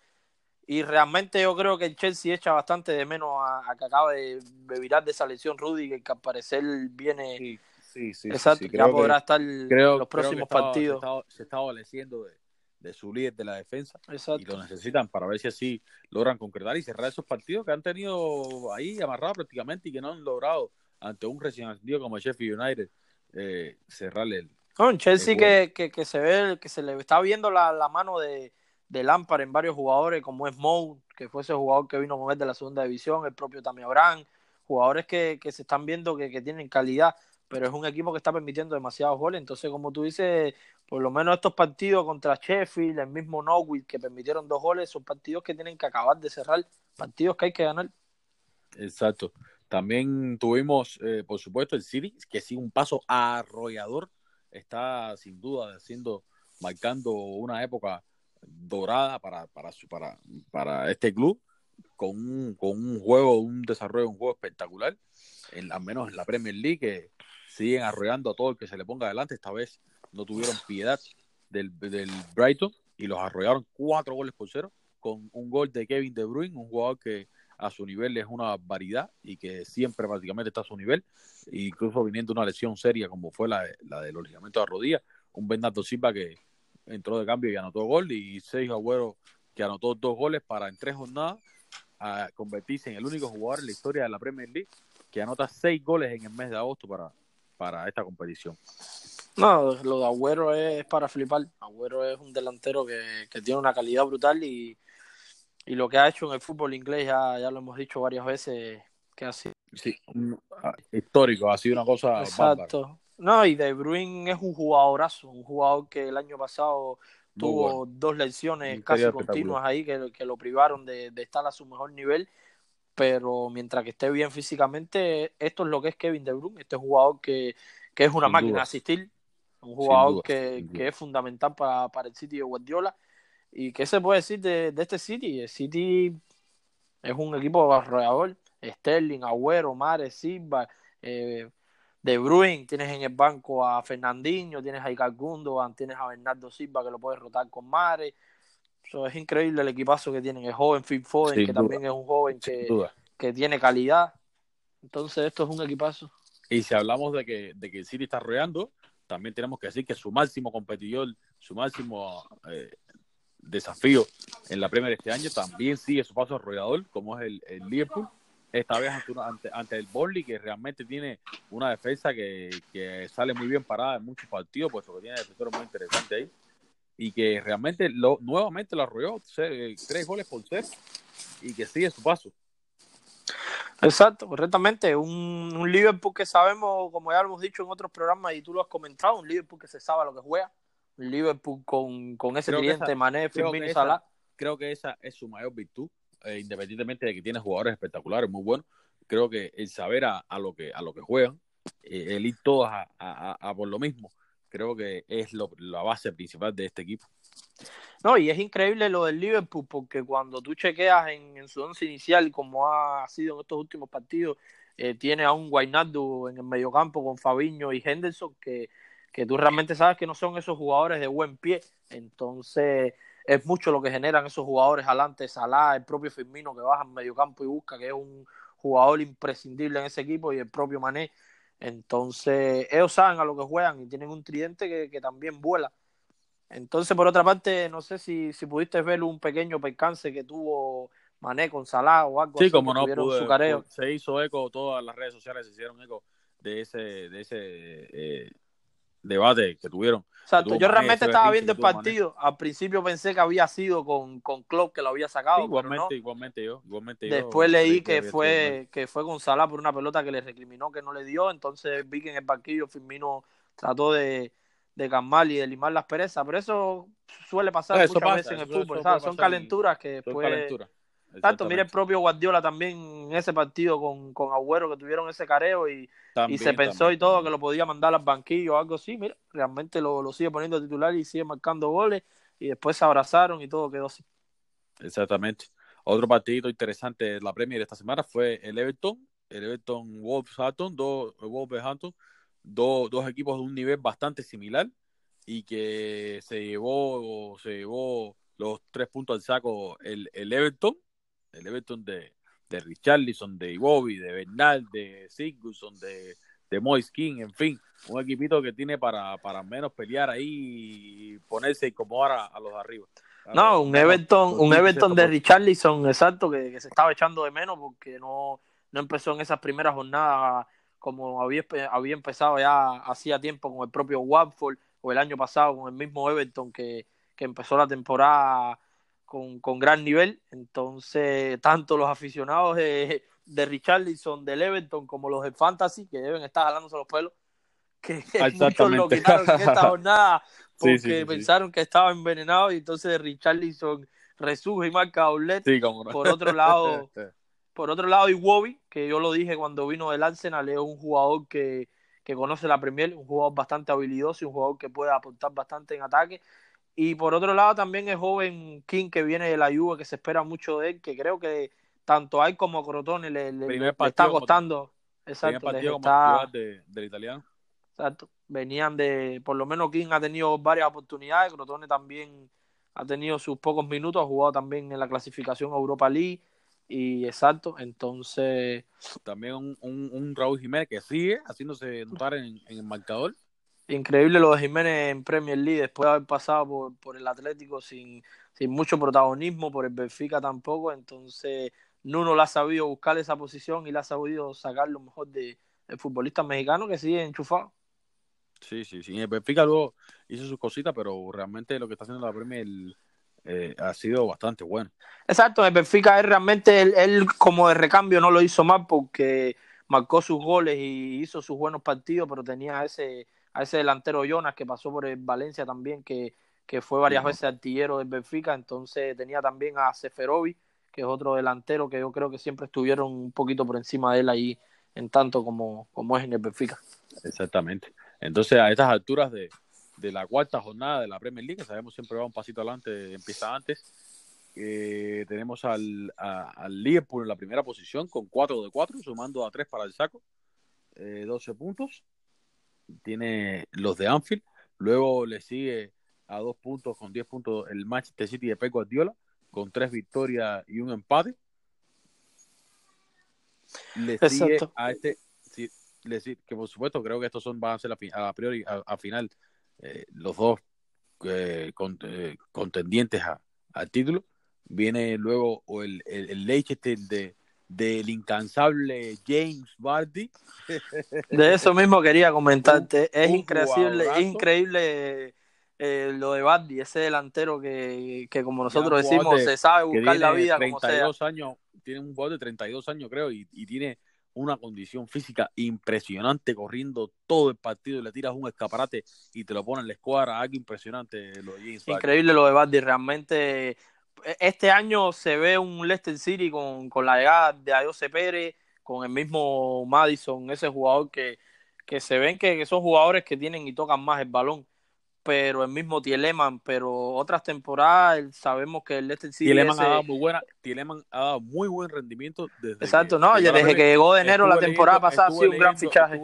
y realmente yo creo que el Chelsea echa bastante de menos a, que acaba de, virar de esa lesión Rudy, que al parecer viene.
Sí, sí, sí.
Exacto, que ya podrá estar en los próximos partidos.
Se está adoleciendo de, de, su líder de la defensa. Exacto. Y lo necesitan para ver si así logran concretar y cerrar esos partidos que han tenido ahí amarrados prácticamente y que no han logrado ante un recién ascendido como Sheffield United eh, cerrarle el.
No, Chelsea que, que, que, se ve, que se le está viendo la, la mano de de Lampard en varios jugadores, como es Mou, que fue ese jugador que vino con él de la segunda división, el propio Tammy Abraham, jugadores que, que se están viendo que, que, tienen calidad, pero es un equipo que está permitiendo demasiados goles. Entonces, como tú dices, por lo menos estos partidos contra Sheffield, el mismo Norwich, que permitieron dos goles, son partidos que tienen que acabar de cerrar, partidos que hay que ganar.
Exacto. También tuvimos, eh, por supuesto, el City, que sigue un paso arrollador, está sin duda haciendo, marcando una época dorada para, para, para, para este club, con un, con un juego, un desarrollo, un juego espectacular, en, al menos en la Premier League, que siguen arrollando a todo el que se le ponga adelante. Esta vez no tuvieron piedad del, del Brighton y los arrollaron cuatro goles por cero, con un gol de Kevin De Bruyne, un jugador que a su nivel es una variedad y que siempre prácticamente está a su nivel, incluso viniendo una lesión seria como fue la, la de los ligamentos de rodilla, un Bernardo Silva que entró de cambio y anotó gol, y seis Agüero que anotó dos goles para en tres jornadas a convertirse en el único jugador en la historia de la Premier League que anota seis goles en el mes de agosto para, para esta competición.
No, lo de Agüero es para flipar. Agüero es un delantero que, tiene una calidad brutal y, y, lo que ha hecho en el fútbol inglés ya, ya lo hemos dicho varias veces que ha sido
sí, histórico, ha sido una cosa
Exacto. No, y De Bruyne es un jugadorazo, un jugador que el año pasado tuvo dos lesiones casi continuas ahí que, que, lo privaron de, estar a su mejor nivel, pero mientras que esté bien físicamente, esto es lo que es Kevin De Bruyne, este jugador que, que es una máquina de asistir, un jugador que, que, es fundamental para, para el City de Guardiola. ¿Y qué se puede decir de, de este City? El City es un equipo arrollador, Sterling, Agüero, Mares, Silva, eh, de Bruin, tienes en el banco a Fernandinho, tienes a Icar Gundogan, tienes a Bernardo Silva que lo puedes rotar con Mare. Eso es increíble el equipazo que tienen. El joven Phil Foden, que también es un joven que, que, tiene calidad. Entonces, esto es un equipazo.
Y si hablamos de que, de que el City está rodeando, también tenemos que decir que su máximo competidor, su máximo eh, desafío en la Premier este año también sigue su paso arrollador, como es el, el Liverpool esta vez ante, ante, el Borley, que realmente tiene una defensa que, que, sale muy bien parada en muchos partidos, puesto que tiene defensores muy interesantes ahí, y que realmente lo, nuevamente lo arrolló, tres goles por ser, y que sigue su paso.
Exacto, correctamente. Un, un, Liverpool que sabemos, como ya lo hemos dicho en otros programas y tú lo has comentado, un Liverpool que se sabe lo que juega. Un Liverpool con, con ese cliente Mané, Firmino y Salah.
Creo que esa es su mayor virtud, eh, independientemente de que tiene jugadores espectaculares, muy buenos, creo que el saber a, lo que a lo que juegan, eh, el ir todos a, por lo mismo, creo que es la base principal de este equipo.
No, y es increíble lo del Liverpool, porque cuando tú chequeas en, su once inicial, como ha sido en estos últimos partidos, eh, tiene a un Guaynaldo en el mediocampo con Fabiño y Henderson, que, que tú realmente sabes que no son esos jugadores de buen pie. Entonces, es mucho lo que generan esos jugadores adelante, Salah, el propio Firmino que baja en mediocampo y busca, que es un jugador imprescindible en ese equipo, y el propio Mané. Entonces, ellos saben a lo que juegan y tienen un tridente que, que también vuela. Entonces, por otra parte, no sé si, si pudiste ver un pequeño percance que tuvo Mané con Salah o algo
sí, como no pude, se hizo eco, todas las redes sociales se hicieron eco de ese, de ese eh, debate que tuvieron.
Exacto, yo realmente estaba viendo el partido. Al principio pensé que había sido con, con Klopp que lo había sacado.
igualmente, igualmente yo, igualmente
Después leí que, fue, que fue Salah por una pelota que le recriminó que no le dio. Entonces vi que en el partido Firmino trató de de calmar y de limar las perezas, pero eso suele pasar muchas veces en el fútbol, Son calenturas que después... Tanto, mira el propio Guardiola también en ese partido con, con Agüero que tuvieron ese careo y, y se pensó y todo que lo podía mandar al banquillo o algo así. Mira, realmente lo, lo sigue poniendo titular y sigue marcando goles y después se abrazaron y todo quedó así.
Exactamente. Otro partido interesante de la Premier esta semana fue el Everton, el Everton Wolverhampton, dos Wolverhampton dos equipos de un nivel bastante similar y que se llevó, se llevó los tres puntos al saco el, el Everton, el Everton de, de Richarlison, de Iwobi, de Bernal, de Sigurdsson, de, de Moise King, en fin, un equipito que tiene para, para menos pelear ahí y ponerse y incomodar a, a los de arriba.
no, un Everton, un Everton de Richarlison, exacto, que, que, se estaba echando de menos porque no, no empezó en esas primeras jornadas como había, había empezado ya hacía tiempo con el propio Watford o el año pasado con el mismo Everton que, empezó la temporada con, gran nivel. Entonces, tanto los aficionados de, de Richarlison, del Everton, como los de Fantasy, que deben estar jalándose los pelos, que muchos lo quitaron en esta jornada porque pensaron que estaba envenenado y entonces Richarlison resurge y marca outlet. Por otro lado, Por otro lado, Iwobi, que yo lo dije cuando vino del Arsenal, es un jugador que, conoce la Premier, un jugador bastante habilidoso y un jugador que puede aportar bastante en ataque. Y por otro lado, también el joven King que viene de la Juve, que se espera mucho de él, que creo que tanto a él como a Crotone le, está costando.
exacto, está, del italiano.
Exacto. Venían de, por lo menos King ha tenido varias oportunidades, Crotone también ha tenido sus pocos minutos, ha jugado también en la clasificación Europa League y exacto, entonces.
También un, un, Raúl Jiménez que sigue haciéndose notar en, el marcador.
Increíble lo de Jiménez en Premier League después de haber pasado por, por el Atlético sin, sin mucho protagonismo, por el Benfica tampoco. Entonces, Nuno le ha sabido buscar esa posición y le ha sabido sacar lo mejor de, del futbolista mexicano que sigue enchufado.
Sí, sí, sí. El Benfica luego hizo sus cositas, pero realmente lo que está haciendo la Premier eh, ha sido bastante bueno.
Exacto, el Benfica es realmente él, como de recambio no lo hizo mal porque marcó sus goles y hizo sus buenos partidos, pero tenía ese, a ese delantero Jonas que pasó por el Valencia también, que, fue varias veces artillero del Benfica, entonces tenía también a Seferovic, que es otro delantero que yo creo que siempre estuvieron un poquito por encima de él ahí, en tanto como, como es en el Benfica.
Exactamente. Entonces, a estas alturas de, de la cuarta jornada de la Premier League, sabemos siempre va un pasito adelante, empieza antes. Eh, tenemos al, al, Liverpool en la primera posición con 4 de 4, sumando a 3 para el saco, 12 eh, puntos. Tiene los de Anfield, luego le sigue a 2 puntos con 10 puntos el Manchester City de Pep Guardiola, con 3 victorias y un empate. Le sigue a este, que por supuesto creo que estos son van a ser a, priori a final eh, los dos eh, eh, contendientes al título. Viene luego el, el, Leicester de, del incansable James Vardy.
De eso mismo quería comentarte. es increíble, increíble lo de Vardy, ese delantero que, como nosotros decimos, se sabe buscar la vida.
32 años, tiene un jugador de 32 años, creo, y, y tiene una condición física impresionante corriendo todo el partido, le tiras un escaparate y te lo pones en la escuadra, algo impresionante lo de
Increíble lo de Bardi, realmente este año se ve un Leicester City con, la llegada de Ayose Pérez, con el mismo Madison, ese jugador que, que se ven que, son jugadores que tienen y tocan más el balón pero el mismo Tieleman, pero otras temporadas sabemos que el Leicester
City Tieleman ha dado muy buena, Tieleman ha dado muy buen rendimiento desde
Exacto, no, desde que llegó de enero la temporada pasada ha sido un gran fichaje.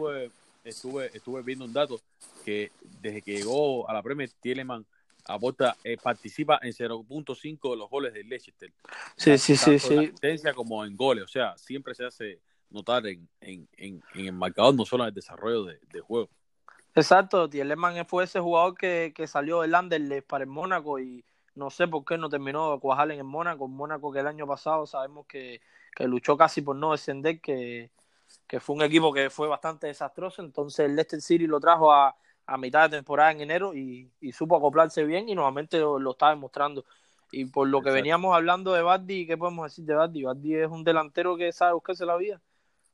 Estuve, estuve, viendo un dato que desde que llegó a la Premier Tieleman aporta, eh, participa en 0.5 de los goles del Leicester.
Sí, sí, sí, sí.
asistencia como en goles, o sea, siempre se hace notar en, en, en, el marcador, no solo en el desarrollo de, de juego.
Exacto, Tielemans fue ese jugador que, que salió del Anderlecht para el Mónaco y no sé por qué no terminó de cuajar en el Mónaco. Mónaco que el año pasado sabemos que, luchó casi por no descender, que, fue un equipo que fue bastante desastroso. Entonces el Leicester City lo trajo a, mitad de temporada en enero y, supo acoplarse bien y nuevamente lo, estaba demostrando. Y por lo que veníamos hablando de Bardi, ¿qué podemos decir de Bardi? Bardi es un delantero que sabe buscarse la vida.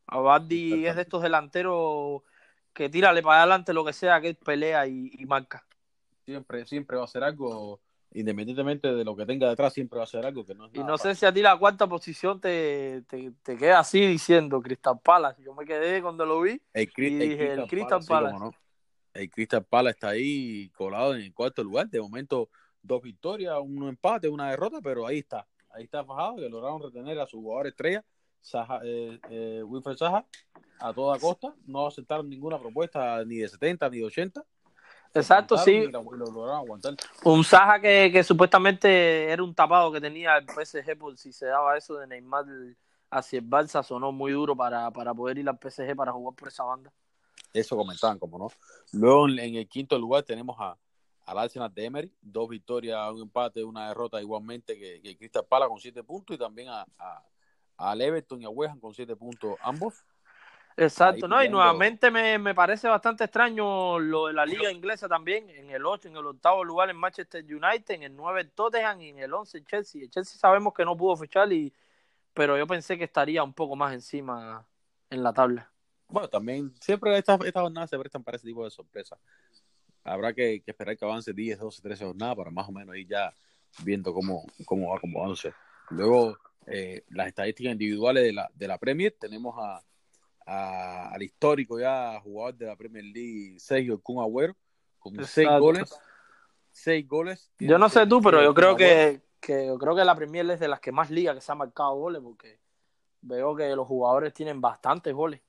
A Bardi es de estos delanteros que tírale para adelante lo que sea, que pelea y, marca.
Siempre, siempre va a ser algo, independientemente de lo que tenga detrás, siempre va a ser algo que no es
Y no sé si a ti la cuarta posición te, te, queda así diciendo Crystal Palace. Yo me quedé cuando lo vi
el, y dije, el Crystal Palace. El Crystal Palace está ahí colado en el cuarto lugar. De momento, dos victorias, un empate, una derrota, pero ahí está. Ahí está fajado, que lograron retener a su jugador estrella, Saha, eh, eh, Wilfred Saja, a toda costa, no aceptaron ninguna propuesta ni de 70 ni de 80.
Exacto, sí. Un Saja que, que, supuestamente era un tapado que tenía el PSG por si se daba eso de Neymar hacia el Barça, sonó muy duro para, para poder ir al PSG para jugar por esa banda.
Eso comentaban, como no. Luego en, el quinto lugar tenemos a, al Arsenal de Emery, dos victorias, un empate, una derrota igualmente que, que Crystal Pala con siete puntos y también a, a, al Everton y a West con siete puntos ambos.
Exacto, no, y nuevamente me, me, parece bastante extraño lo de la liga inglesa también, en el 8, en el octavo lugar en Manchester United, en el 9 Tottenham y en el 11 Chelsea. El Chelsea sabemos que no pudo fichar, y, pero yo pensé que estaría un poco más encima en la tabla.
Bueno, también siempre estas esta jornadas se prestan para ese tipo de sorpresas. Habrá que, esperar que avance 10, 12, 13 jornadas para más o menos ir ya viendo cómo, cómo va acomodándose. Luego, eh, las estadísticas individuales de la, de la Premier, tenemos a al histórico ya jugador de la Premier League, Sergio Kun Agüero, con seis goles. Seis goles.
Yo no sé tú, pero yo creo que, que, creo que la Premier League es de las que más liga que se ha marcado goles, porque veo que los jugadores tienen bastantes goles.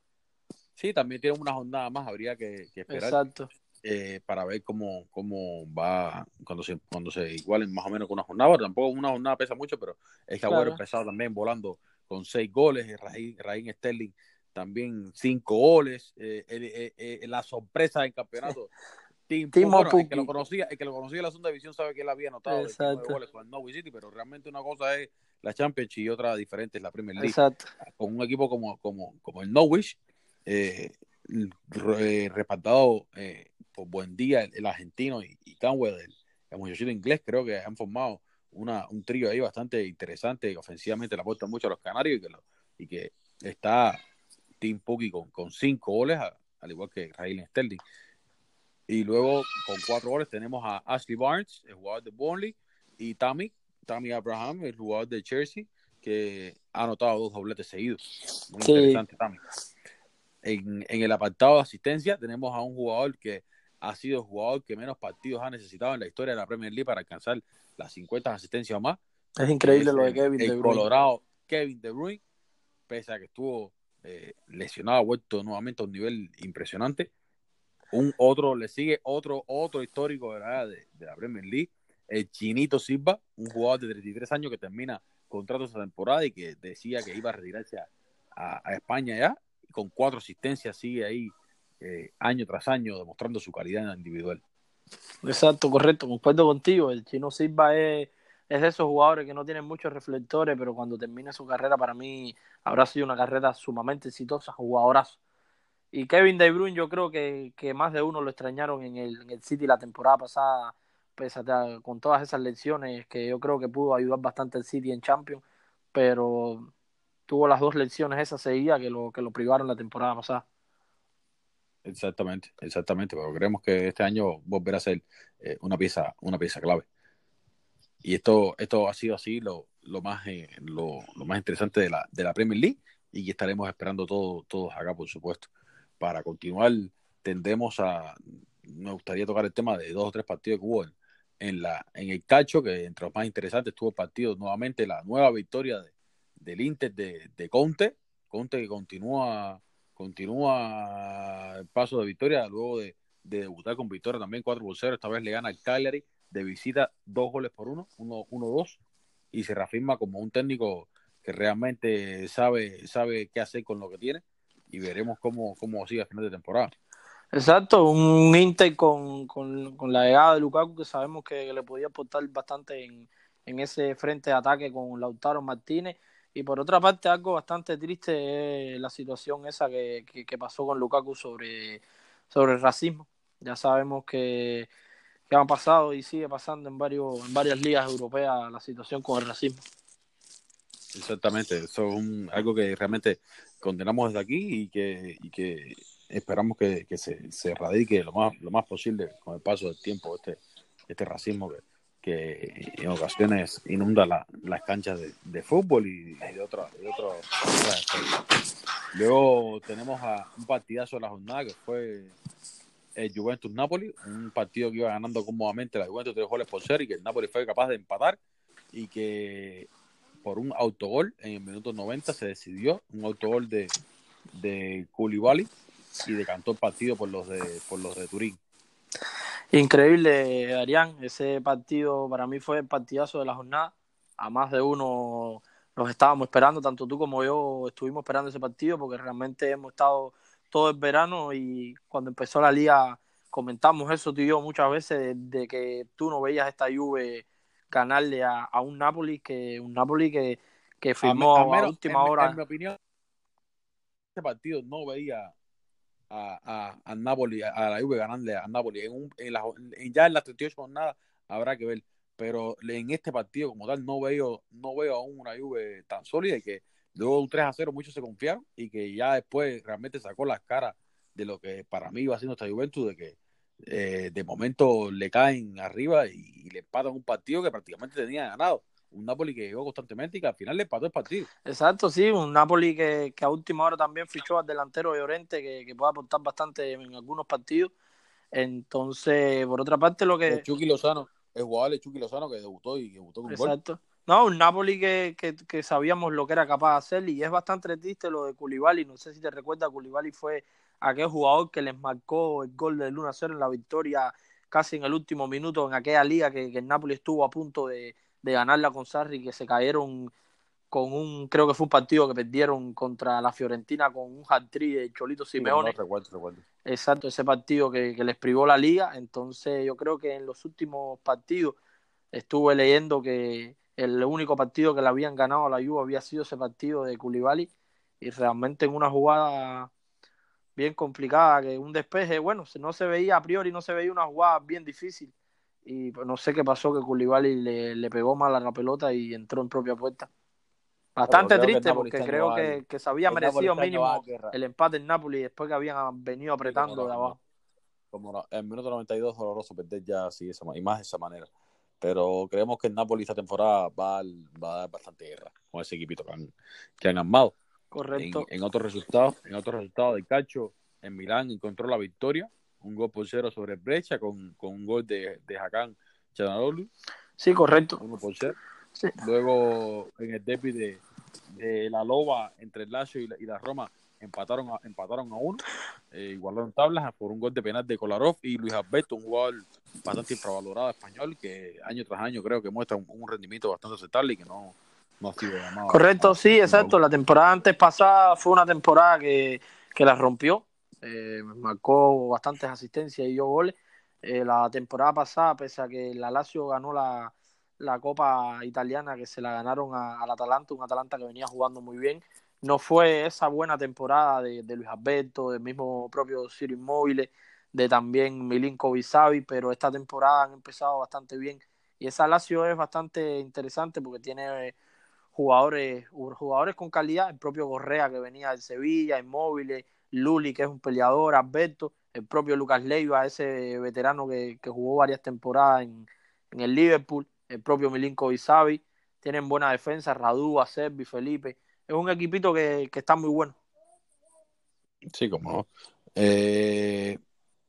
Sí, también tienen una jornada más, habría que, esperar.
Exacto.
Eh, para ver cómo, cómo va cuando se, cuando se igualen más o menos con una jornada. tampoco una jornada pesa mucho, pero es que Agüero empezado también volando con seis goles. Raín Sterling también cinco goles, eh, eh, eh, la sorpresa del campeonato. Tim, el que lo conocía, el que lo conocía en la segunda división sabe que él había anotado goles con el Norwich City, pero realmente una cosa es la Champions y otra diferente es la Premier League. Con un equipo como, como, como el Norwich, eh, respaldado por Buen Día, el, argentino y, y Canwell, el, el muchachito inglés, creo que han formado una, un trío ahí bastante interesante ofensivamente le aporta mucho a los canarios y que, y que está Tim Pukki con, con cinco goles, al igual que Raheem Sterling. Y luego con cuatro goles tenemos a Ashley Barnes, el jugador de Burnley, y Tammy, Tammy Abraham, el jugador de Chelsea, que ha anotado dos dobletes seguidos. Muy interesante, Tammy. En, en, el apartado de asistencia tenemos a un jugador que ha sido el jugador que menos partidos ha necesitado en la historia de la Premier League para alcanzar las 50 asistencias o más.
Es increíble lo de Kevin De Bruyne.
Colorado Kevin De Bruyne, pese a que estuvo eh, lesionado, ha vuelto nuevamente a un nivel impresionante. Un otro, le sigue otro, otro histórico de la Premier League, el Chinito Silva, un jugador de 33 años que termina contrato esta temporada y que decía que iba a retirarse a, España ya, con cuatro asistencias sigue ahí eh, año tras año demostrando su calidad individual.
Exacto, correcto, concuerdo contigo. El Chino Silva es es de esos jugadores que no tienen muchos reflectores, pero cuando termine su carrera, para mí habrá sido una carrera sumamente exitosa, jugadorazo. Y Kevin De Bruyne, yo creo que, más de uno lo extrañaron en el, en el City la temporada pasada, con todas esas lecciones que yo creo que pudo ayudar bastante el City en Champions, pero tuvo las dos lecciones esas seguidas que lo, que lo privaron la temporada pasada.
Exactamente, exactamente, pero creemos que este año volverá a ser eh, una pieza, una pieza clave y esto, esto ha sido así lo, lo más, eh, lo, más interesante de la, de la Premier League. y que estaremos esperando todo, todos acá, por supuesto. Para continuar, tendemos a, me gustaría tocar el tema de dos o tres partidos que hubo en, la, en el tacho, que entre los más interesantes estuvo el partido nuevamente, la nueva victoria del Inter de, de Conte, Conte que continúa, continúa el paso de victoria luego de, debutar con victoria también 4 por 0, esta vez le gana al Cagliari de visita dos goles por uno, uno, uno dos, y se reafirma como un técnico que realmente sabe, sabe qué hacer con lo que tiene y veremos cómo, cómo sigue a final de temporada.
Exacto, un Inter con, con, la llegada de Lukaku que sabemos que, le podía aportar bastante en, en, ese frente de ataque con Lautaro Martínez. Y por otra parte, algo bastante triste es la situación esa que, que, pasó con Lukaku sobre, sobre el racismo. Ya sabemos que, que ha pasado y sigue pasando en, varios, en varias ligas europeas la situación con el racismo.
Exactamente, eso es algo que realmente condenamos desde aquí y que, y que esperamos que, se, se, erradique lo más, lo más posible con el paso del tiempo este, este racismo que, que en ocasiones inunda las canchas de, fútbol y, de otro, Luego tenemos a un partidazo de la jornada que fue el Juventus Napoli, un partido que iba ganando cómodamente la Juventus tres goles por ser y que el Napoli fue capaz de empatar y que por un autogol en el minuto 90 se decidió, un autogol de, de Koulibaly y decantó el partido por los de, por los de Turín.
Increíble, Arián. Ese partido para mí fue el partidazo de la jornada. A más de uno nos estábamos esperando, tanto tú como yo estuvimos esperando ese partido porque realmente hemos estado todo el verano y cuando empezó la liga comentamos eso tú y yo muchas veces de, que tú no veías esta Juve ganarle a, un Napoli que un Napoli que, que firmó a, última hora.
En mi opinión, este partido no veía a, a, Napoli, a, la Juve ganarle a Napoli. En, en, la, ya en las 38 jornadas habrá que ver, pero en este partido como tal no veo, no veo aún una Juve tan sólida y que luego de un 3 a 0 muchos se confiaron y que ya después realmente sacó las caras de lo que para mí iba siendo esta Juventus, de que eh, de momento le caen arriba y, le empatan un partido que prácticamente tenía ganado. Un Napoli que llegó constantemente y que al final le empató el partido.
Exacto, sí, un Napoli que, a última hora también fichó al delantero de Orente que, que puede aportar bastante en algunos partidos. Entonces, por otra parte, lo que.
El Chucky Lozano, el jugador de Chucky Lozano que debutó y que debutó con
Exacto. No, un Napoli que, que, sabíamos lo que era capaz de hacer y es bastante triste lo de Koulibaly. No sé si te recuerdas, Koulibaly fue aquel jugador que les marcó el gol del 1-0 en la victoria casi en el último minuto en aquella liga que, el Napoli estuvo a punto de, de ganarla con Sarri, que se cayeron con un, creo que fue un partido que perdieron contra la Fiorentina con un hat-trick de Cholito Simeone. Exacto, ese partido que, que les privó la liga. Entonces yo creo que en los últimos partidos estuve leyendo que el único partido que le habían ganado a la Juve había sido ese partido de Koulibaly y realmente en una jugada bien complicada, que un despeje, bueno, no se veía a priori, no se veía una jugada bien difícil y pues, no sé qué pasó que Koulibaly le, le pegó mal a la pelota y entró en propia puerta. Bastante triste porque creo que, que, se había merecido mínimo el empate en Napoli después que habían venido apretando de abajo.
Como en minuto 92 doloroso perder ya así esa, y más de esa manera pero creemos que el Napoli esta temporada va, a dar bastante guerra con ese equipito que han, que han armado.
Correcto.
En, otros resultados, en otros resultados del calcio, en Milán encontró la victoria, un gol por cero sobre Brecha con, con un gol de, de Hakan Chanalolu.
Sí, correcto.
Uno por cero. Luego en el derby de, de, la Loba entre el Lazio y la, y la Roma empataron a, empataron a uno, eh, igualaron tablas por un gol de penal de Kolarov y Luis Alberto, un jugador bastante infravalorado español que año tras año creo que muestra un, rendimiento bastante aceptable y que no, no ha sido llamado.
Correcto, sí, exacto. La temporada antes pasada fue una temporada que, que la rompió, eh, marcó bastantes asistencias y dio goles. Eh, la temporada pasada, pese a que la Lazio ganó la, la Copa Italiana, que se la ganaron al Atalanta, un Atalanta que venía jugando muy bien, no fue esa buena temporada de, Luis Alberto, del mismo propio Ciro Inmóvil, de también Milinkovic Savi, pero esta temporada han empezado bastante bien. Y esa Lazio es bastante interesante porque tiene eh, jugadores, jugadores con calidad, el propio Correa que venía de Sevilla, Inmóviles, Luli que es un peleador, Alberto, el propio Lucas Leiva, ese veterano que, jugó varias temporadas en, el Liverpool, el propio Milinkovic Savi, tienen buena defensa, Radu, Acerbi, Felipe, es un equipito que, que está muy bueno.
Sí, como no. Eh,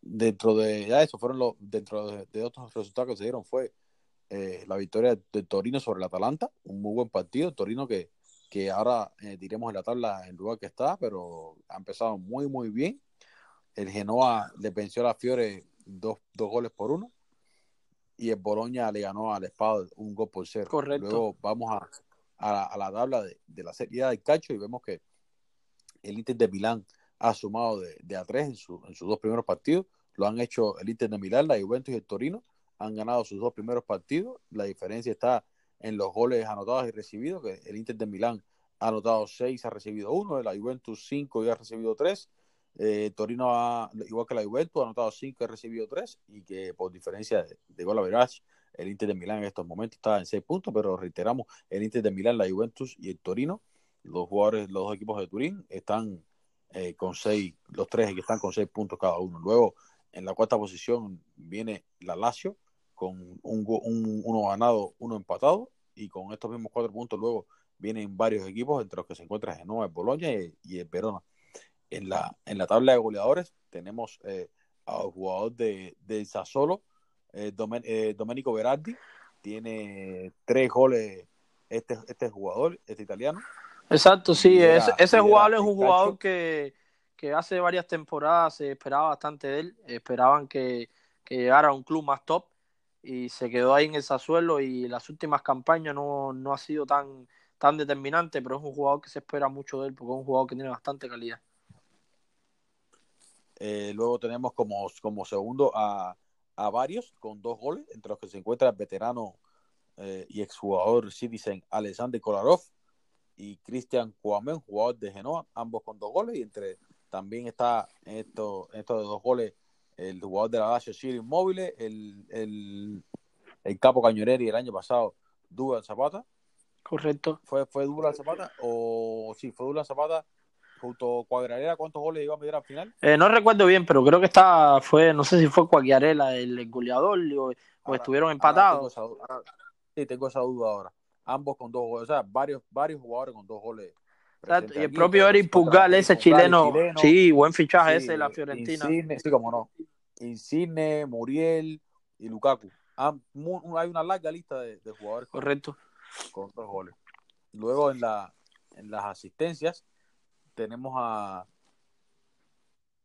dentro de ya eso fueron los dentro de, otros resultados que se dieron fue eh, la victoria de Torino sobre el Atalanta, un muy buen partido, Torino que, que ahora eh, diremos en la tabla en lugar que está, pero ha empezado muy muy bien. El Genoa le venció a la Fiore dos, dos goles por uno y el Boloña le ganó al Espada un gol por cero.
Correcto.
Luego vamos a, a, la, tabla de, de la Serie del Cacho y vemos que el Inter de Milán ha sumado de, de a tres en, su, en sus dos primeros partidos. Lo han hecho el Inter de Milán, la Juventus y el Torino. Han ganado sus dos primeros partidos. La diferencia está en los goles anotados y recibidos, que el Inter de Milán ha anotado seis, ha recibido uno, la Juventus cinco y ha recibido tres. Eh, Torino, ha, igual que la Juventus, ha anotado cinco y ha recibido tres, y que por diferencia de, gol a verás, el Inter de Milán en estos momentos está en seis puntos, pero reiteramos, el Inter de Milán, la Juventus y el Torino, los jugadores, los dos equipos de Turín, están eh, con seis, los tres que están con seis puntos cada uno. Luego, en la cuarta posición viene la Lazio con un, uno ganado, uno empatado, y con estos mismos cuatro puntos luego vienen varios equipos, entre los que se encuentra Genoa, el Boloña y, el Verona. En la, en la tabla de goleadores tenemos eh, al jugador de, de Sassolo, eh, eh, Domenico Berardi, tiene tres goles este, este jugador, este italiano,
Exacto, sí, ese, jugador es un jugador que, hace varias temporadas se esperaba bastante de él, esperaban que, llegara a un club más top y se quedó ahí en el Sassuelo y las últimas campañas no, ha sido tan, tan determinante, pero es un jugador que se espera mucho de él porque es un jugador que tiene bastante calidad.
Eh, luego tenemos como, como segundo a, varios con dos goles, entre los que se encuentra el veterano eh, y exjugador Citizen Alexander Kolarov, y Cristian Cuamén, jugador de Genoa, ambos con dos goles. Y entre también está en estos, estos dos goles el jugador de la Lazio City Inmóvil, el, el, el capo Cañoneri el año pasado, Dugan Zapata.
Correcto.
¿Fue, fue Zapata? O sí, fue Dugan Zapata junto a Cuadrarela, ¿cuántos goles iba a medir al final?
Eh, no recuerdo bien, pero creo que está, fue, no sé si fue Cuagliarela el goleador o, estuvieron empatados.
sí, tengo esa duda ahora ambos con dos goles, o sea, varios, varios jugadores con dos goles.
Y el propio Eric Pugal, ese chileno, sí, buen fichaje ese de la Fiorentina.
Insigne, sí, como no. Insigne, Muriel y Lukaku. hay una larga lista de, jugadores
Correcto.
Con, dos goles. Luego en, la, en las asistencias tenemos a,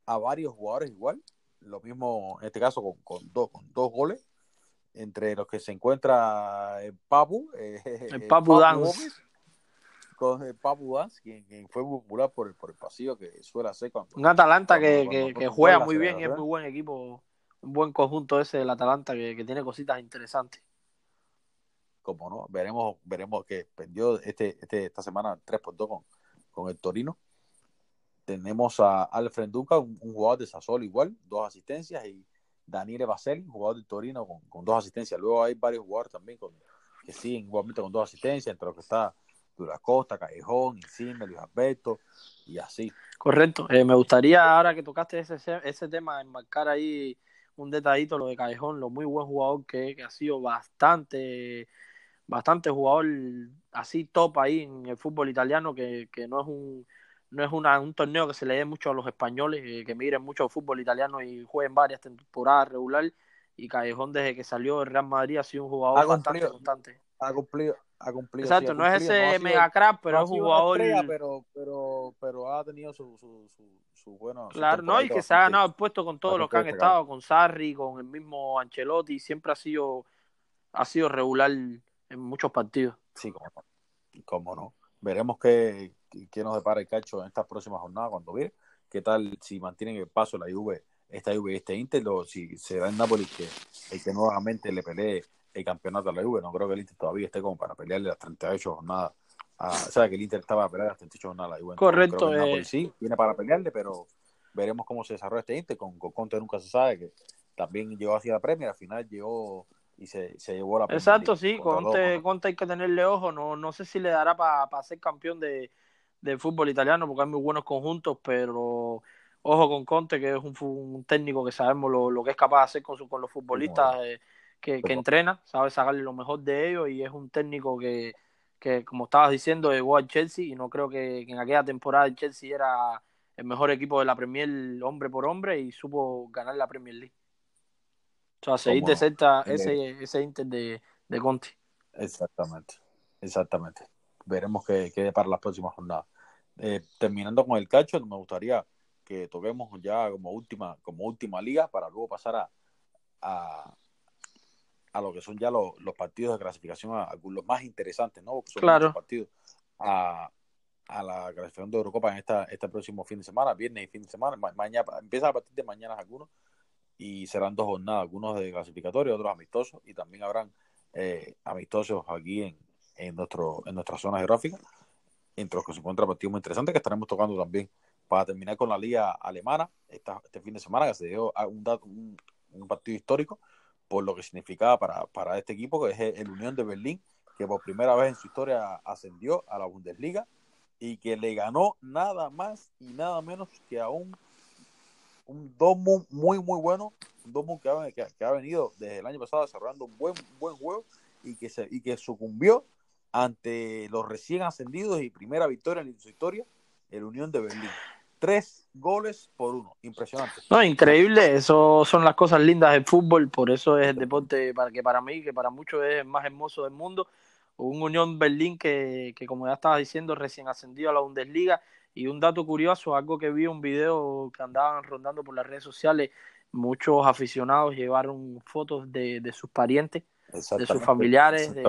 a varios jugadores igual. Lo mismo en este caso con, con, dos, con dos goles entre los que se encuentra el Papu,
eh, el Papu, Dance.
con el Papu Dance, quien, fue popular por el, por el pasillo que suele hacer cuando...
Un Atalanta que, que, juega muy bien y es muy buen equipo, un buen conjunto ese del Atalanta que, tiene cositas interesantes.
Como no, veremos, veremos que perdió este, este, esta semana 3 por 2 con, con el Torino. Tenemos a Alfred Duca, un, un jugador de Sasol igual, dos asistencias y Daniele Basel, jugador de Torino con, dos asistencias. Luego hay varios jugadores también con, que siguen igualmente con dos asistencias, entre los que está Duracosta, Callejón, Insigne, Luis Alberto y así.
Correcto. Eh, me gustaría ahora que tocaste ese, ese tema, enmarcar ahí un detallito lo de Callejón, lo muy buen jugador que, que ha sido bastante, bastante jugador así top ahí en el fútbol italiano, que, que no es un no es una, un torneo que se le dé mucho a los españoles, eh, que miren mucho fútbol italiano y jueguen varias temporadas regular. Y Callejón, desde que salió del Real Madrid, ha sido un jugador bastante constante.
Ha cumplido, ha cumplido.
Exacto, no es ese mega crack, pero es un jugador.
pero, pero, pero ha tenido su, su, su, bueno.
Claro, no, y que se ha ganado el puesto con todos los que han estado, con Sarri, con el mismo Ancelotti, siempre ha sido, ha sido regular en muchos partidos.
Sí, como no. Cómo no. Veremos qué, qué nos depara el calcio en esta próxima jornada cuando ve qué tal si mantienen el paso la Juve, esta Juve y este Inter, o si será en Nápoles que el que nuevamente le pelee el campeonato a la Juve. No creo que el Inter todavía esté como para pelearle las 38 jornadas. o sea, que el Inter estaba a pelear las 38 jornadas a la Juve.
Correcto. Eh.
sí, viene para pelearle, pero veremos cómo se desarrolla este Inter. Con, Conte nunca se sabe que también llegó hacia la Premier, al final llegó y se, se llevó la
Exacto, sí, Conte, Conte hay que tenerle ojo, no, no sé si le dará para ser campeón de, del fútbol italiano porque hay muy buenos conjuntos, pero ojo con Conte, que es un, técnico que sabemos lo, que es capaz de hacer con, su, con los futbolistas eh, que, entrena, sabe sacarle lo mejor de ellos y es un técnico que, que como estabas diciendo, llegó al Chelsea y no creo que, en aquella temporada el Chelsea era el mejor equipo de la Premier hombre por hombre y supo ganar la Premier League. O sea, seguir de cerca ese, ese Inter de, de Conti.
Exactamente, exactamente. Veremos qué, qué para las próximas jornadas. Eh, terminando con el cacho, me gustaría que toquemos ya como última, como última liga para luego pasar a, a, a lo que son ya los, los partidos de clasificación, a, los más interesantes, ¿no? son
claro.
partidos a, a la clasificación de Eurocopa en esta, este próximo fin de semana, viernes y fin de semana. mañana, empieza a partir de mañana algunos y serán dos jornadas, algunos de clasificatorio, otros amistosos y también habrán eh, amistosos aquí en, en, nuestro, en nuestra zona geográfica, entre los que se encuentra partidos muy interesantes que estaremos tocando también para terminar con la liga alemana esta, este fin de semana, que se dio un, un, partido histórico por lo que significaba para, para este equipo, que es el Unión de Berlín, que por primera vez en su historia ascendió a la Bundesliga y que le ganó nada más y nada menos que a un, un Dortmund muy, muy bueno, un Dortmund que ha, que, ha, venido desde el año pasado desarrollando un buen, buen juego y que, se, y que sucumbió ante los recién ascendidos y primera victoria en su historia, el Unión de Berlín. Tres goles por uno, impresionante.
No, increíble, eso son las cosas lindas del fútbol, por eso es el deporte para que para mí, que para muchos es el más hermoso del mundo un Unión Berlín que, que, como ya estaba diciendo, recién ascendido a la Bundesliga. Y un dato curioso, algo que vi un video que andaban rondando por las redes sociales, muchos aficionados llevaron fotos de, de sus parientes, de sus familiares, de,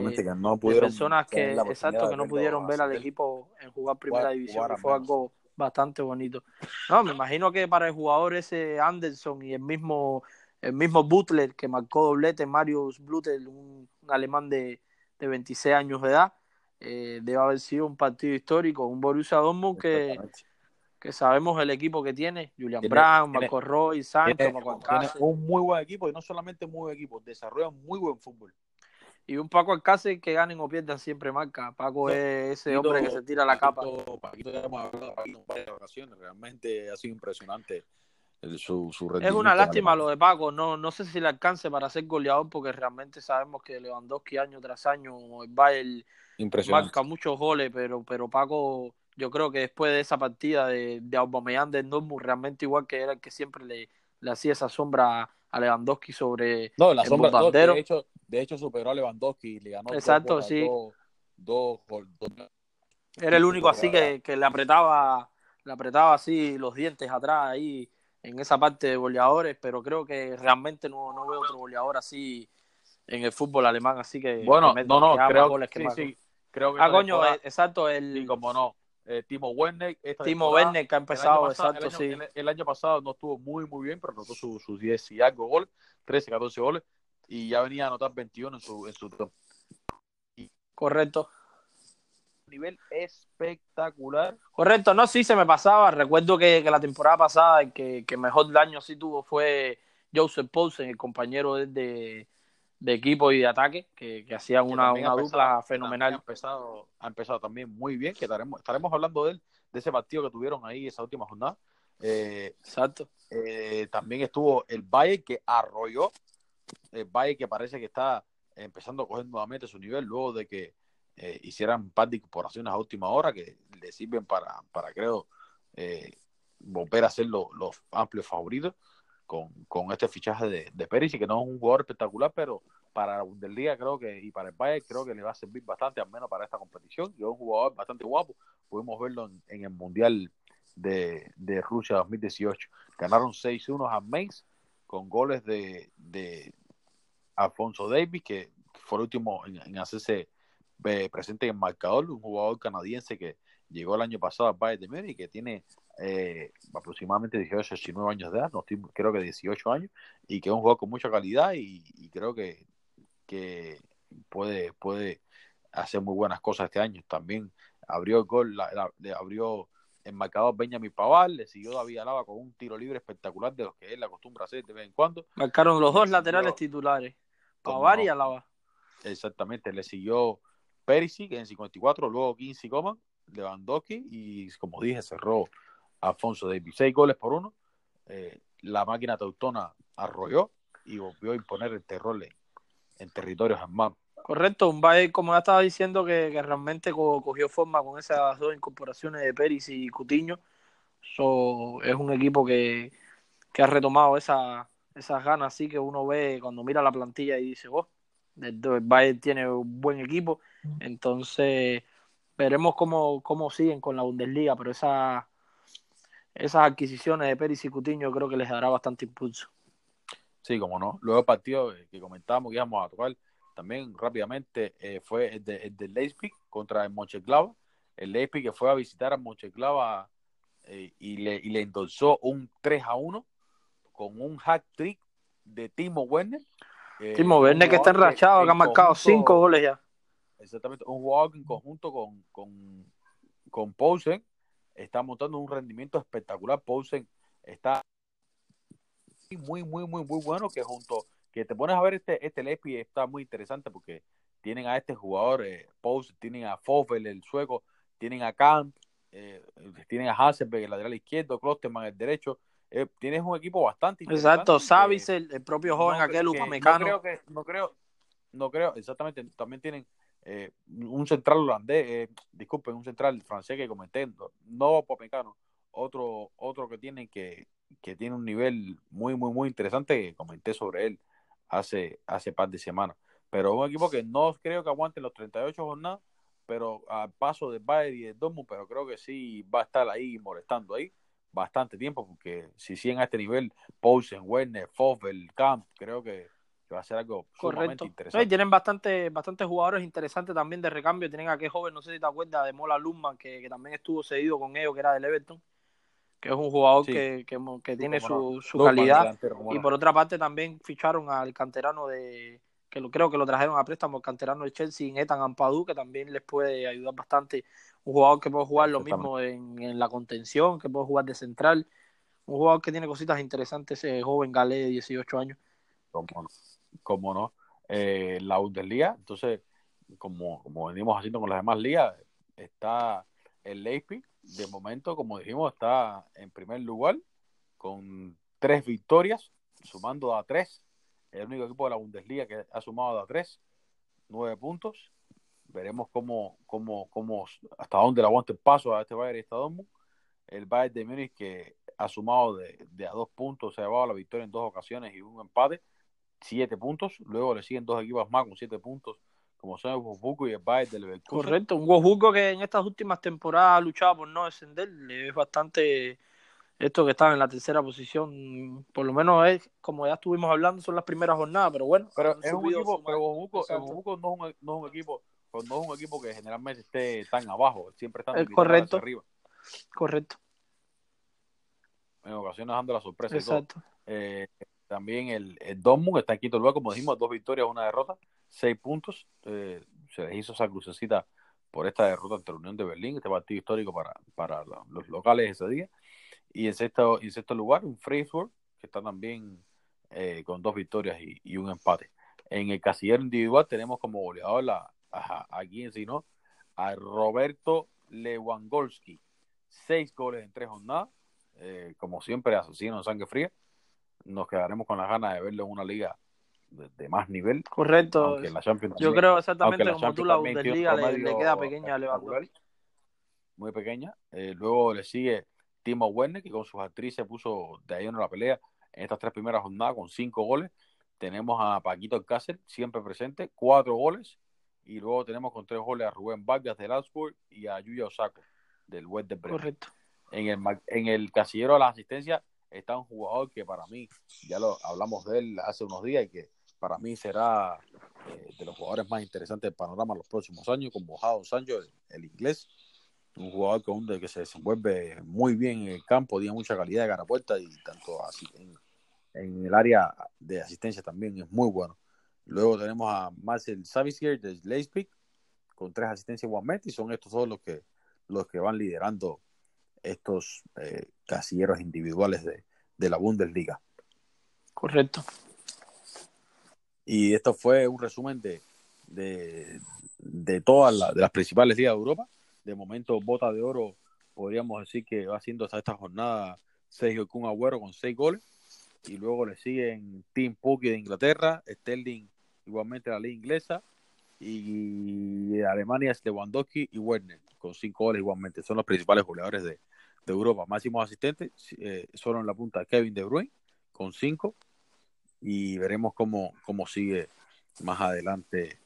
personas que, exacto, que no pudieron ver al equipo en jugar primera división. fue algo bastante bonito. No, me imagino que para el jugador ese Anderson y el mismo el mismo Butler que marcó doblete, Marius Butler, un alemán de, de 26 años de edad. Eh, debe haber sido un partido histórico, un Borussia Dortmund que, que sabemos el equipo que tiene, Julian Brandt, Marco Roy, Sancho, tiene,
un muy buen equipo y no solamente muy buen equipo, desarrollan muy buen fútbol.
Y un Paco Alcácer que ganen o pierdan siempre marca. Paco es ese hombre que se tira la capa.
Paquito, ya hemos hablado Paquito varias ocasiones, realmente ha sido impresionante su,
es una lástima lo de Paco, no, no sé si le alcance para ser goleador porque realmente sabemos que Lewandowski año tras año va el marca muchos goles, pero, pero Paco yo creo que después de esa partida de, de Aubameyang de Dortmund realmente igual que era el que siempre le, le hacía esa sombra a Lewandowski sobre
no, la sombra, de, hecho, de hecho superó a Lewandowski y le ganó
Exacto, sí. Dos, era el único así que, que le apretaba le apretaba así los dientes atrás ahí en esa parte de goleadores, pero creo que realmente no, no veo otro goleador así en el fútbol alemán, así que
bueno, no, no, creo, que sí, creo que
ah, coño, eh, exacto, el
como no, eh, Timo Werner,
Timo Werner que ha empezado, exacto,
el
sí.
El, año pasado no estuvo muy muy bien, pero anotó sus su 10 y algo goles, 13, 14 goles y ya venía a anotar 21 en su en su
Correcto
nivel espectacular.
Correcto, no, sí se me pasaba. Recuerdo que, la temporada pasada el que, que, mejor daño sí tuvo fue Joseph Paulsen, el compañero de, de equipo y de ataque, que, que hacían una, una dupla fenomenal.
Ha empezado, ha empezado también muy bien, que estaremos, estaremos hablando de él, de ese partido que tuvieron ahí esa última jornada. Eh,
Exacto.
Eh, también estuvo el Valle que arrolló, el Valle que parece que está empezando a coger nuevamente su nivel luego de que eh, hicieran un par de incorporaciones a última hora que le sirven para, para creo, eh, volver a ser los amplios favoritos con, con, este fichaje de, de Perisic, que no es un jugador espectacular, pero para la Bundesliga creo que, y para el Bayern creo que le va a servir bastante, al menos para esta competición. Y es un jugador bastante guapo, pudimos verlo en, el Mundial de, de, Rusia 2018. Ganaron 6-1 a Mainz con goles de, de Alfonso Davis, que fue el último en, en hacerse presente en el marcador, un jugador canadiense que llegó el año pasado a Bayern de Múnich y que tiene eh, aproximadamente 18, 19 años de edad, no creo que 18 años, y que es un jugador con mucha calidad y, creo que, que puede, puede hacer muy buenas cosas este año. También abrió el gol, le abrió el marcador Benjamin Paval, le siguió David Alaba con un tiro libre espectacular de los que él acostumbra hacer de vez en cuando.
Marcaron los dos laterales titulares, Paval y Alaba.
Exactamente, le siguió Perisic en 54, luego 15 Coman, Lewandowski y como dije cerró Alfonso Davis. Seis goles por uno. Eh, la máquina teutona arrolló y volvió a imponer el terror en, territorios
Correcto, un Bayern, como ya estaba diciendo, que, realmente cogió forma con esas dos incorporaciones de Peris y Cutiño. So, es un equipo que, ha retomado esa, esas ganas, así que uno ve cuando mira la plantilla y dice, oh, el, Bayern tiene un buen equipo. Entonces, veremos cómo, cómo siguen con la Bundesliga, pero esa, esas adquisiciones de Peris y Cutiño creo que les dará bastante impulso.
Sí, como no. Luego el partido que comentábamos que íbamos a tocar también rápidamente eh, fue el de, el de Leipzig contra el Moncheclava. El Leipzig que fue a visitar a Moncheclava eh, y, le, y le endosó un 3 a 1 con un hack trick de Timo Werner.
Eh, Timo Werner que está enrachado, que ha marcado 5 goles ya.
Exactamente, un jugador en conjunto con, con, con Poulsen está montando un rendimiento espectacular. Poulsen está muy, muy, muy, muy bueno que junto que te pones a ver este, este Lepi está muy interesante porque tienen a este jugador, eh, Post, tienen a Fofel, el sueco, tienen a Kant, eh, tienen a Hasselberg, el lateral izquierdo, Klosterman, el derecho. Eh, tienes un equipo bastante
interesante. Exacto, Savis, el, propio joven aquel upamecano.
No creo que, no creo, no creo, exactamente, también tienen eh, un central holandés, eh, disculpen, un central francés que comenté, no upamecano, otro, otro que tienen que, que tiene un nivel muy, muy, muy interesante que comenté sobre él hace, hace par de semanas. Pero un equipo que no creo que aguante los 38 jornadas, pero al paso de Bayern y de Dortmund, pero creo que sí va a estar ahí molestando ahí bastante tiempo, porque si siguen a este nivel, Poulsen, Werner, Fofel, Camp, creo que, va a ser algo sumamente interesante.
tienen bastante, bastantes jugadores interesantes también de recambio. Tienen a aquel joven, no sé si te acuerdas, de Mola Lundman, que, que también estuvo cedido con ellos, que era del Everton que es un jugador que, que, tiene su, su calidad. Y por otra parte también ficharon al canterano de, que lo, creo que lo trajeron a préstamo, el canterano de Chelsea, en Ethan Ampadu, que también les puede ayudar bastante. Un jugador que puede jugar lo mismo en, en, la contención, que puede jugar de central. Un jugador que tiene cositas interesantes, ese joven galé de 18 años.
Como no. Eh, la Bundesliga, entonces, como, como venimos haciendo con las demás ligas, está el Leipzig, de momento, como dijimos, está en primer lugar con tres victorias, sumando a tres. El único equipo de la Bundesliga que ha sumado a tres, nueve puntos. Veremos cómo, cómo, cómo, hasta dónde le aguanta el paso a este Bayern y esta Dortmund. El Bayern de Múnich que ha sumado de, a dos puntos, se ha llevado la victoria en dos ocasiones y un empate, siete puntos. Luego le siguen dos equipos más con siete puntos como son el Gojuco y el Bayern del Leverkusen.
Correcto, un Gojuco que en estas últimas temporadas ha luchado por no descender, es bastante esto que está en la tercera posición, por lo menos es, como ya estuvimos hablando, son las primeras jornadas, pero bueno.
Pero es un equipo, pero no, es un, no es un equipo, no es un equipo que generalmente esté tan abajo, siempre está
correcto, arriba. Correcto.
En ocasiones dando la sorpresa. Exacto. Eh, también el, el Dortmund está en quinto lugar, como dijimos, dos victorias, una derrota seis puntos. Eh, se les hizo esa crucecita por esta derrota ante la Unión de Berlín, este partido histórico para, para los locales ese día. Y en sexto, en sexto lugar, un Freiburg, que está también eh, con dos victorias y, un empate. En el casillero individual tenemos como goleador la, a, aquí en no a Roberto Lewandowski. Seis goles en tres jornadas. Eh, como siempre, asesino en sangre fría. Nos quedaremos con las ganas de verlo en una liga de, más nivel.
Correcto. Yo creo exactamente como tú la Bundesliga le, le, queda pequeña a Lewandowski.
Muy pequeña. Eh, luego le sigue Timo Werner, que con sus actrices puso de ahí en la pelea en estas tres primeras jornadas con cinco goles. Tenemos a Paquito Alcácer, siempre presente, cuatro goles. Y luego tenemos con tres goles a Rubén Vargas del Augsburg y a Yuya Osako del West de Bremen.
Correcto.
En el, en el casillero de la asistencia está un jugador que para mí, ya lo hablamos de él hace unos días y que para mí será eh, de los jugadores más interesantes del panorama los próximos años, como Jadon Sancho, el, inglés, un jugador con, que se desenvuelve muy bien en el campo, tiene mucha calidad de puerta y tanto así en, el área de asistencia también es muy bueno. Luego tenemos a Marcel Savisier de Leipzig con tres asistencias igualmente y son estos todos los que, los que van liderando estos eh, casilleros individuales de, de la Bundesliga.
Correcto.
Y esto fue un resumen de, de, todas las principales ligas de Europa. De momento, Bota de Oro, podríamos decir que va haciendo hasta esta jornada Sergio Kun Agüero con seis goles. Y luego le siguen Tim Pukki de Inglaterra, Sterling igualmente la liga inglesa, y Alemania es Lewandowski y Werner, con cinco goles igualmente. Son los principales goleadores de, Europa. Máximos asistentes, eh, solo en la punta Kevin De Bruyne, con cinco. Y veremos cómo, cómo sigue más adelante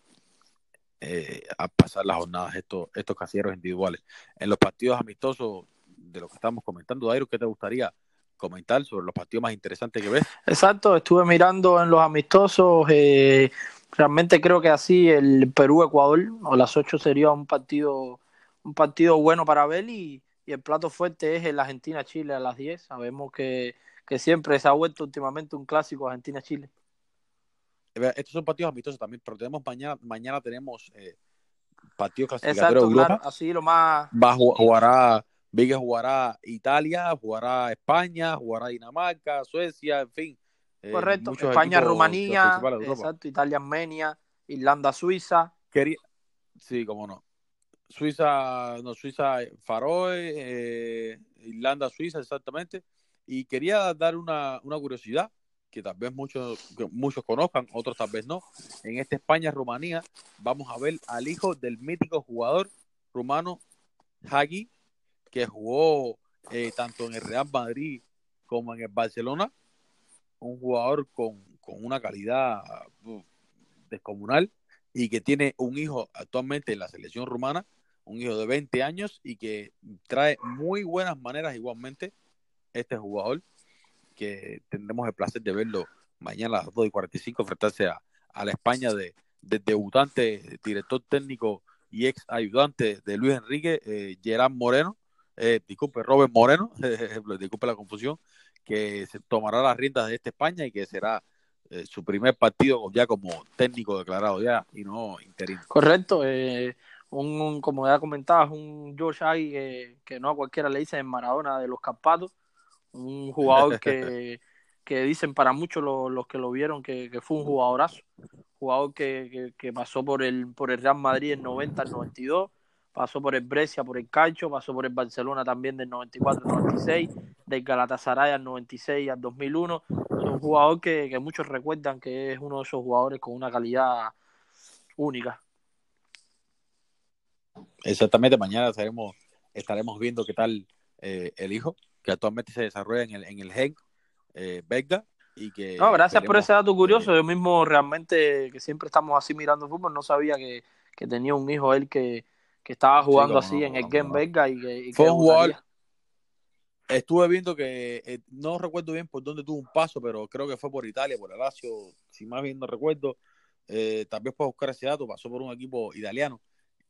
eh, a pasar las jornadas estos, estos casilleros individuales. En los partidos amistosos de lo que estamos comentando, Dairo, ¿qué te gustaría comentar sobre los partidos más interesantes que ves?
Exacto, estuve mirando en los amistosos. Eh, realmente creo que así el Perú-Ecuador o las 8 sería un partido un partido bueno para ver y, el plato fuerte es el Argentina-Chile a las 10. Sabemos que, siempre se ha vuelto últimamente un clásico Argentina-Chile.
Estos son partidos amistosos también, pero tenemos mañana, mañana tenemos eh, partidos clasificatorios de Europa.
así lo más...
Va, jugará, Vigue jugará Italia, jugará España, jugará Dinamarca, Suecia, en fin.
Eh, Correcto, España, Rumanía, exacto, Italia, Armenia, Irlanda, Suiza.
Quería, sí, cómo no. Suiza, no, Suiza, Faroe, eh, Irlanda, Suiza, exactamente. Y quería dar una, una curiosidad que tal vez muchos, muchos conozcan, otros tal vez no. En esta España-Rumanía vamos a ver al hijo del mítico jugador rumano Hagi, que jugó eh, tanto en el Real Madrid como en el Barcelona un jugador con, una calidad descomunal y que tiene un hijo actualmente en la selección rumana, un hijo de 20 años y que trae muy buenas maneras igualmente este jugador, que tendremos el placer de verlo mañana a las 2 y 45 enfrentarse a, la España de, debutante, director técnico y ex ayudante de Luis Enrique, eh, Gerard Moreno, eh, disculpe, Robert Moreno, disculpe la confusión, que se tomará las riendas de esta España y que será eh, su primer partido ya como técnico declarado ya y no interino.
Correcto, eh, un, como ya comentabas, un George Agui que, no a cualquiera le dicen Maradona de los Carpatos, un jugador que, que dicen para muchos los, que lo vieron que, fue un jugadorazo, jugador que, que, pasó por el, por el Real Madrid en 90 al 92 pasó por el Brescia, por el Calcio, pasó por el Barcelona también del 94 al 96, del Galatasaray al 96 al 2001. Es un jugador que, muchos recuerdan que es uno de esos jugadores con una calidad única.
Exactamente, mañana estaremos, estaremos viendo qué tal eh, el hijo, que actualmente se desarrolla en el, en el GEN eh, Y que
no, gracias por ese dato curioso. Yo mismo realmente, que siempre estamos así mirando fútbol, no sabía que, que tenía un hijo él que, que estaba jugando así en el Game Vega y que,
fue un jugador estuve viendo que eh, no recuerdo bien por dónde tuvo un paso pero creo que fue por Italia por el Lazio si más bien no recuerdo. Eh, tal vez puedo buscar ese dato pasó por un equipo italiano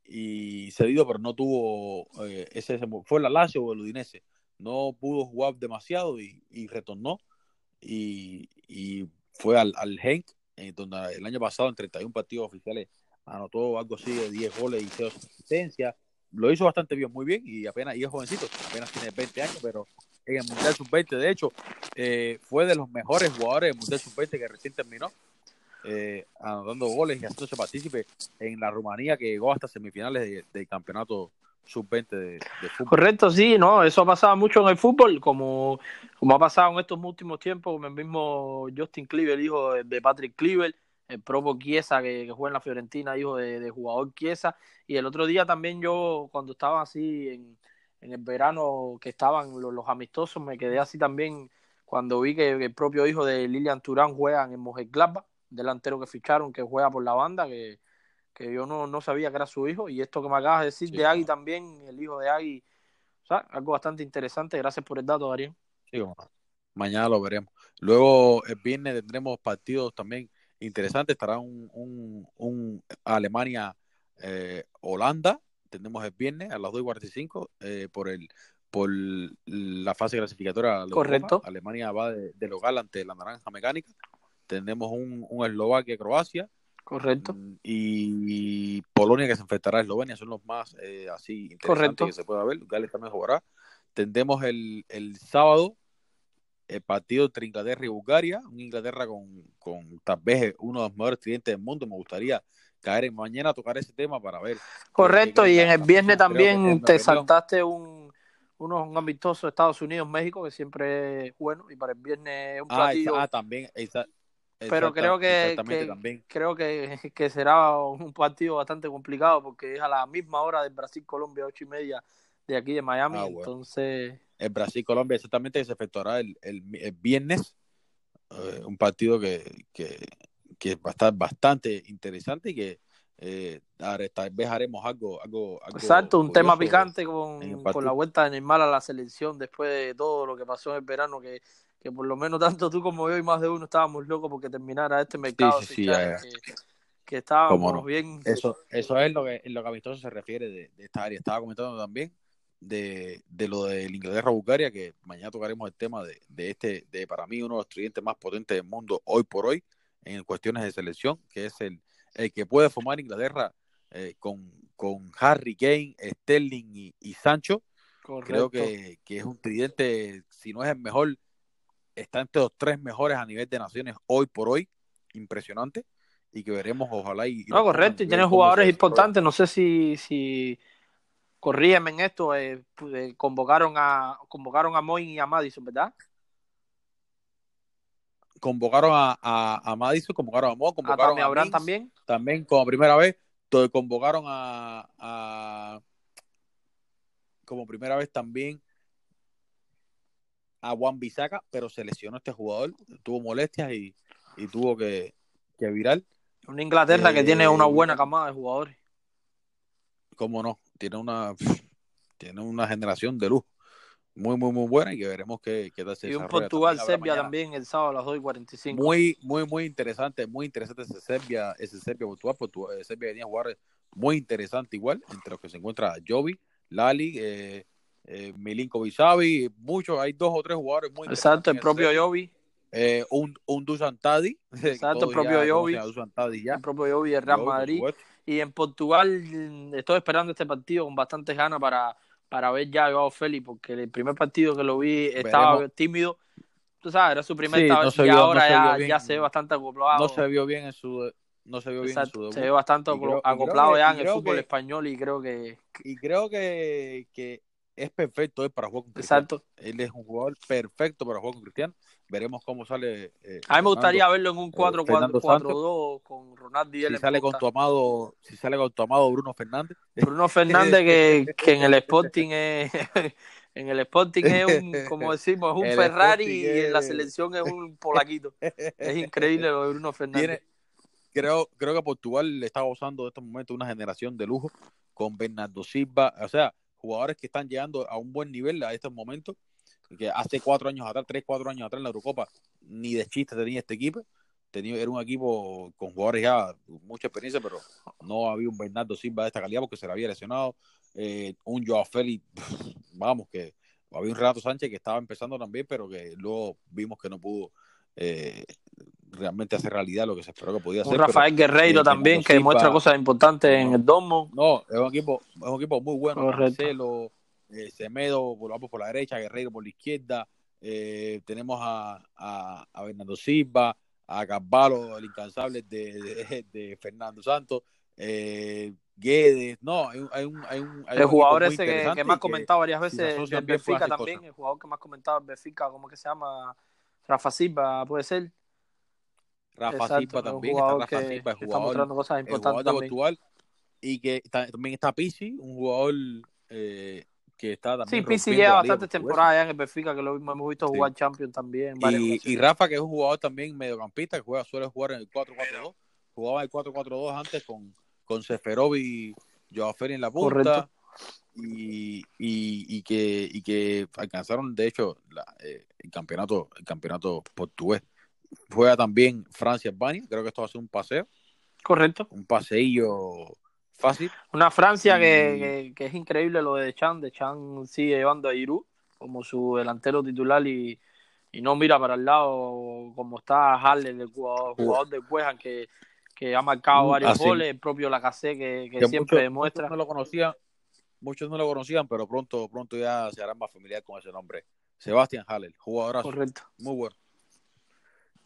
y cedido pero no tuvo eh, ese, fue el Lazio o el Udinese no pudo jugar demasiado y, retornó y, fue al, al Genk donde el año pasado en 31 partidos oficiales anotó algo así de 10 goles y 0 asistencias. Lo hizo bastante bien, muy bien, y apenas, y es jovencito, apenas tiene 20 años, pero en el Mundial Sub-20, de hecho, eh, fue de los mejores jugadores del Mundial Sub-20 que recién terminó, eh, anotando goles y haciéndose partícipe en la Rumanía que llegó hasta semifinales del campeonato sub-20 de, fútbol.
Correcto, sí, no, eso ha pasado mucho en el fútbol, como, como ha pasado en estos últimos tiempos, como el mismo Justin Cleaver, hijo de, de Patrick Cleaver, el propio Chiesa que, juega en la Fiorentina, hijo de, jugador Chiesa. Y el otro día también yo, cuando estaba así en, el verano, que estaban los, amistosos, me quedé así también cuando vi que, el propio hijo de Lilian Turán juega en el delantero que ficharon, que juega por la banda, que, yo no, sabía que era su hijo. Y esto que me acabas de decir de Agui también, el hijo de Agui, o sea, algo bastante interesante. Gracias por el dato, Darío.
Sí, mañana lo veremos. Luego el viernes tendremos partidos también interesante. Estará un, un, Alemania eh, Holanda. Tenemos el viernes a las 2.45 eh, por el por la fase clasificatoria.
Correcto.
Alemania va de, local ante la naranja mecánica. Tenemos un, un Eslovaquia-Croacia.
Correcto.
Mm, y, Polonia que se enfrentará a Eslovenia. Son los más eh, así interesantes que se pueda ver. Gales también jugará. Tendremos el, el sábado el partido entre Inglaterra y Bulgaria, un Inglaterra con, con tal vez uno de los mejores clientes del mundo. Me gustaría caer en mañana a tocar ese tema para ver.
Correcto, y en el viernes también te saltaste un, uno, un amistoso de Estados Unidos-México, que siempre es bueno, y para el viernes un
ah,
partido.
Ah, también,
pero creo que, creo que, que será un partido bastante complicado porque es a la misma hora del Brasil-Colombia, ocho y media de aquí de Miami.
Ah, bueno.
Entonces,
El Brasil-Colombia exactamente que se efectuará el, el, el viernes. eh, un partido que, que, que va a estar bastante interesante y que eh, ahora tal vez haremos algo, algo, algo
exacto, un tema picante con, con la vuelta de Neymar a la selección después de todo lo que pasó en el verano, que, que por lo menos tanto tú como yo y más de uno estábamos locos porque terminara este mercado
sí, sí,
fichaje
ya, ya.
que, que estábamos
no.
bien.
Eso, eso es lo que, en lo que amistoso se refiere de, de esta área. Estaba comentando también de, de lo del Inglaterra-Bulgaria, que mañana tocaremos el tema de, de este, de para mí uno de los tridentes más potentes del mundo hoy por hoy en cuestiones de selección, que es el, el que puede formar Inglaterra eh, con, con Harry Kane, Sterling y, y Sancho.
Correcto.
Creo que, que es un tridente, si no es el mejor, está entre los tres mejores a nivel de naciones hoy por hoy. Impresionante. Y que veremos, ojalá. Y,
No, correcto, y tiene jugadores importantes. No sé si, si corrígeme en esto, eh, pu- eh, convocaron a convocaron a Moy y a Madison, ¿verdad?
Convocaron a, a, a Madison, convocaron a Mo,
A
convocaron a
Abraham también.
también como primera vez. Convocaron a, a- como primera vez también a Juan Bisaca, pero se lesionó este jugador, tuvo molestias y, y tuvo que, que virar.
Una Inglaterra que
Eh,
tiene una buena camada de jugadores.
cómo no, tiene una tiene una generación de luz muy, muy, muy buena y que veremos qué, qué tal se
Y un
desarrolla.
Portugal,
También
el sábado a las 2 y 45.
Muy, muy, muy interesante, muy interesante ese Serbia, ese Serbia Portugal, eh, Serbia venía a jugar muy interesante igual, entre los que se encuentra Jovi, Lali, eh, eh, Milinkovic Savic, muchos, hay dos o tres jugadores muy
Exacto, el propio. Jovi,
Eh, un, un Dusan Tadi,
Exacto, el propio Jovi. el propio Jovi del Real Madrid. Y en Portugal mm, estoy esperando este partido con bastantes ganas para, para ver ya a Joao Félix, porque el primer partido que lo vi estaba
Veremos.
tímido. Tú sabes, era su primer
Sí, no
y
no
ahora ya,
bien.
ya se ve bastante acoplado.
No se vio bien en su no se vio bien en
Exacto,
su
se ve bastante
creo- creo
acoplado ya en el fútbol
que-
español y creo que...
y creo que, que es perfecto él para jugar con Cristiano.
Exacto.
Él es un jugador perfecto para jugar con Cristiano. Veremos cómo sale. eh,
A mí me gustaría verlo en un
eh, Fernando
4-4-4-2 con Ronaldo y él
si sale con tu amado, si sale con tu amado Bruno Fernández.
Bruno Fernández que, que en el Sporting es en el Sporting es un como decimos es un
El
Ferrari y en la selección es un polaquito es increíble lo de Bruno Fernández
Tiene, creo, creo que Portugal le está gozando de estos momentos una generación de lujo con Bernardo Silva, o sea, jugadores que están llegando a un buen nivel a estos momentos, que hace cuatro años atrás, tres, cuatro años atrás en la Eurocopa, ni de chiste tenía este equipo. Tenía, era un equipo con jugadores ya mucha experiencia, pero no había un Bernardo Silva de esta calidad porque se le había lesionado. Eh, un Joao Félix, vamos, que había un Renato Sánchez que estaba empezando también, pero que luego vimos que no pudo eh, realmente hacer realidad lo que se esperó que podía hacer.
un
pero-
Rafael Guerreiro
eh,
también que demuestra cosas importantes en el domo
No, es un equipo, es un equipo muy bueno. Marcelo, eh, Semedo, por, por la derecha, Guerreiro por la izquierda. eh, tenemos a, a, a Bernardo Silva, a Carvalho, el incansable de, de, de Fernando Santos, eh, Guedes. No, hay un, hay un, hay un,
el jugador ese que, que me has comentado varias veces del Benfica también
cosas.
el jugador que me has comentado del Benfica ¿cómo que se llama? Rafa Silva puede ser
Rafa
Exacto,
Silva
es un
también, está
jugador
Rafa
que,
Silva, el
que está
jugador
mostrando cosas
el
importantes
jugador de
también
Portugal y que está- también está Pizzi, un jugador eh, que está también
Sí,
rompiendo
lleva bastantes temporadas ya en el Benfica, que lo hemos hemos visto
Sí.
jugar Champions también.
Y, y. Rafa, que es un jugador también mediocampista, que juega, suele jugar en el 4-4-2. Jugaba en el 4-4-2 antes con, con Seferov y Joao Félix en la punta.
Correcto.
Y, y, y que, y que alcanzaron, de hecho, la, eh, el campeonato el campeonato portugués. Juega también Francia-Albania. Creo que esto va a ser un paseo,
Correcto.
un paseillo fácil.
Una Francia
Y-
que, que, que es increíble lo de Chan. De Chan sigue llevando a Giroud como su delantero titular y, y no mira para el lado como está Harley, el jugador, jugador de Cuejan, que, que ha marcado
Mm,
varios
así.
goles. El propio Lacazette que, que
que
siempre
muchos,
demuestra.
muchos no lo conocían, muchos no lo conocían, pero pronto, pronto ya se harán más familiar con ese nombre. Sebastián Haller, jugadorazo.
Correcto.
Muy bueno.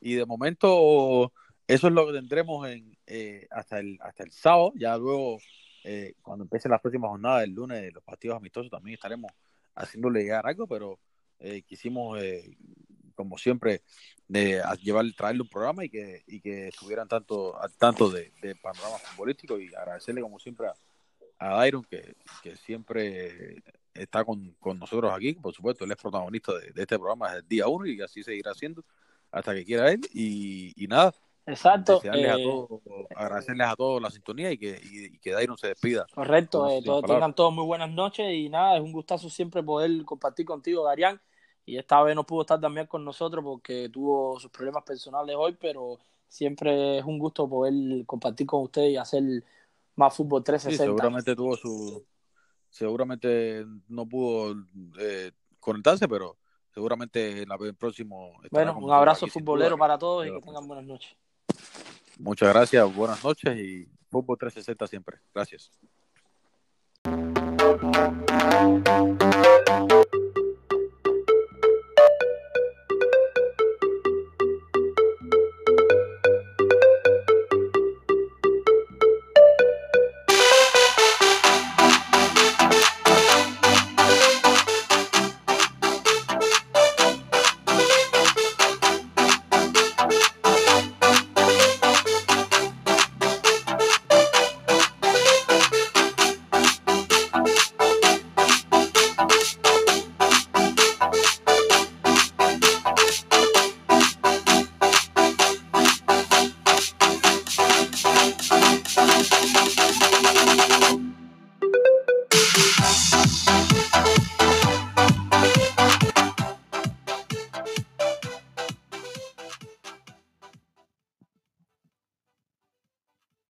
Y de momento, eso es lo que tendremos en, eh, hasta, el, hasta el sábado. Ya luego, eh, cuando empiecen las próximas jornadas del lunes, de los partidos amistosos, también estaremos haciéndole llegar algo, pero eh, quisimos eh, como siempre, de llevar, traerle un programa y que, y que estuvieran tanto al tanto de, de panorama futbolístico y agradecerle como siempre a, a Dairon que, que siempre está con, con, nosotros aquí, por supuesto, él es protagonista de, de, este programa desde el día uno y así seguirá siendo hasta que quiera él y, y nada.
Exacto.
Eh, a todos, agradecerles a todos la sintonía y que, y, que Dairon se despida.
Correcto, eh, todos, tengan todos muy buenas noches y nada, es un gustazo siempre poder compartir contigo, Darian. Y esta vez no pudo estar también con nosotros porque tuvo sus problemas personales hoy, pero siempre es un gusto poder compartir con ustedes y hacer más fútbol 360.
Sí, seguramente tuvo su. Seguramente no pudo eh, conectarse, pero seguramente en el próximo.
Bueno, un abrazo futbolero para todos y que tengan buenas noches.
Muchas gracias, buenas noches y fútbol 360 siempre. Gracias.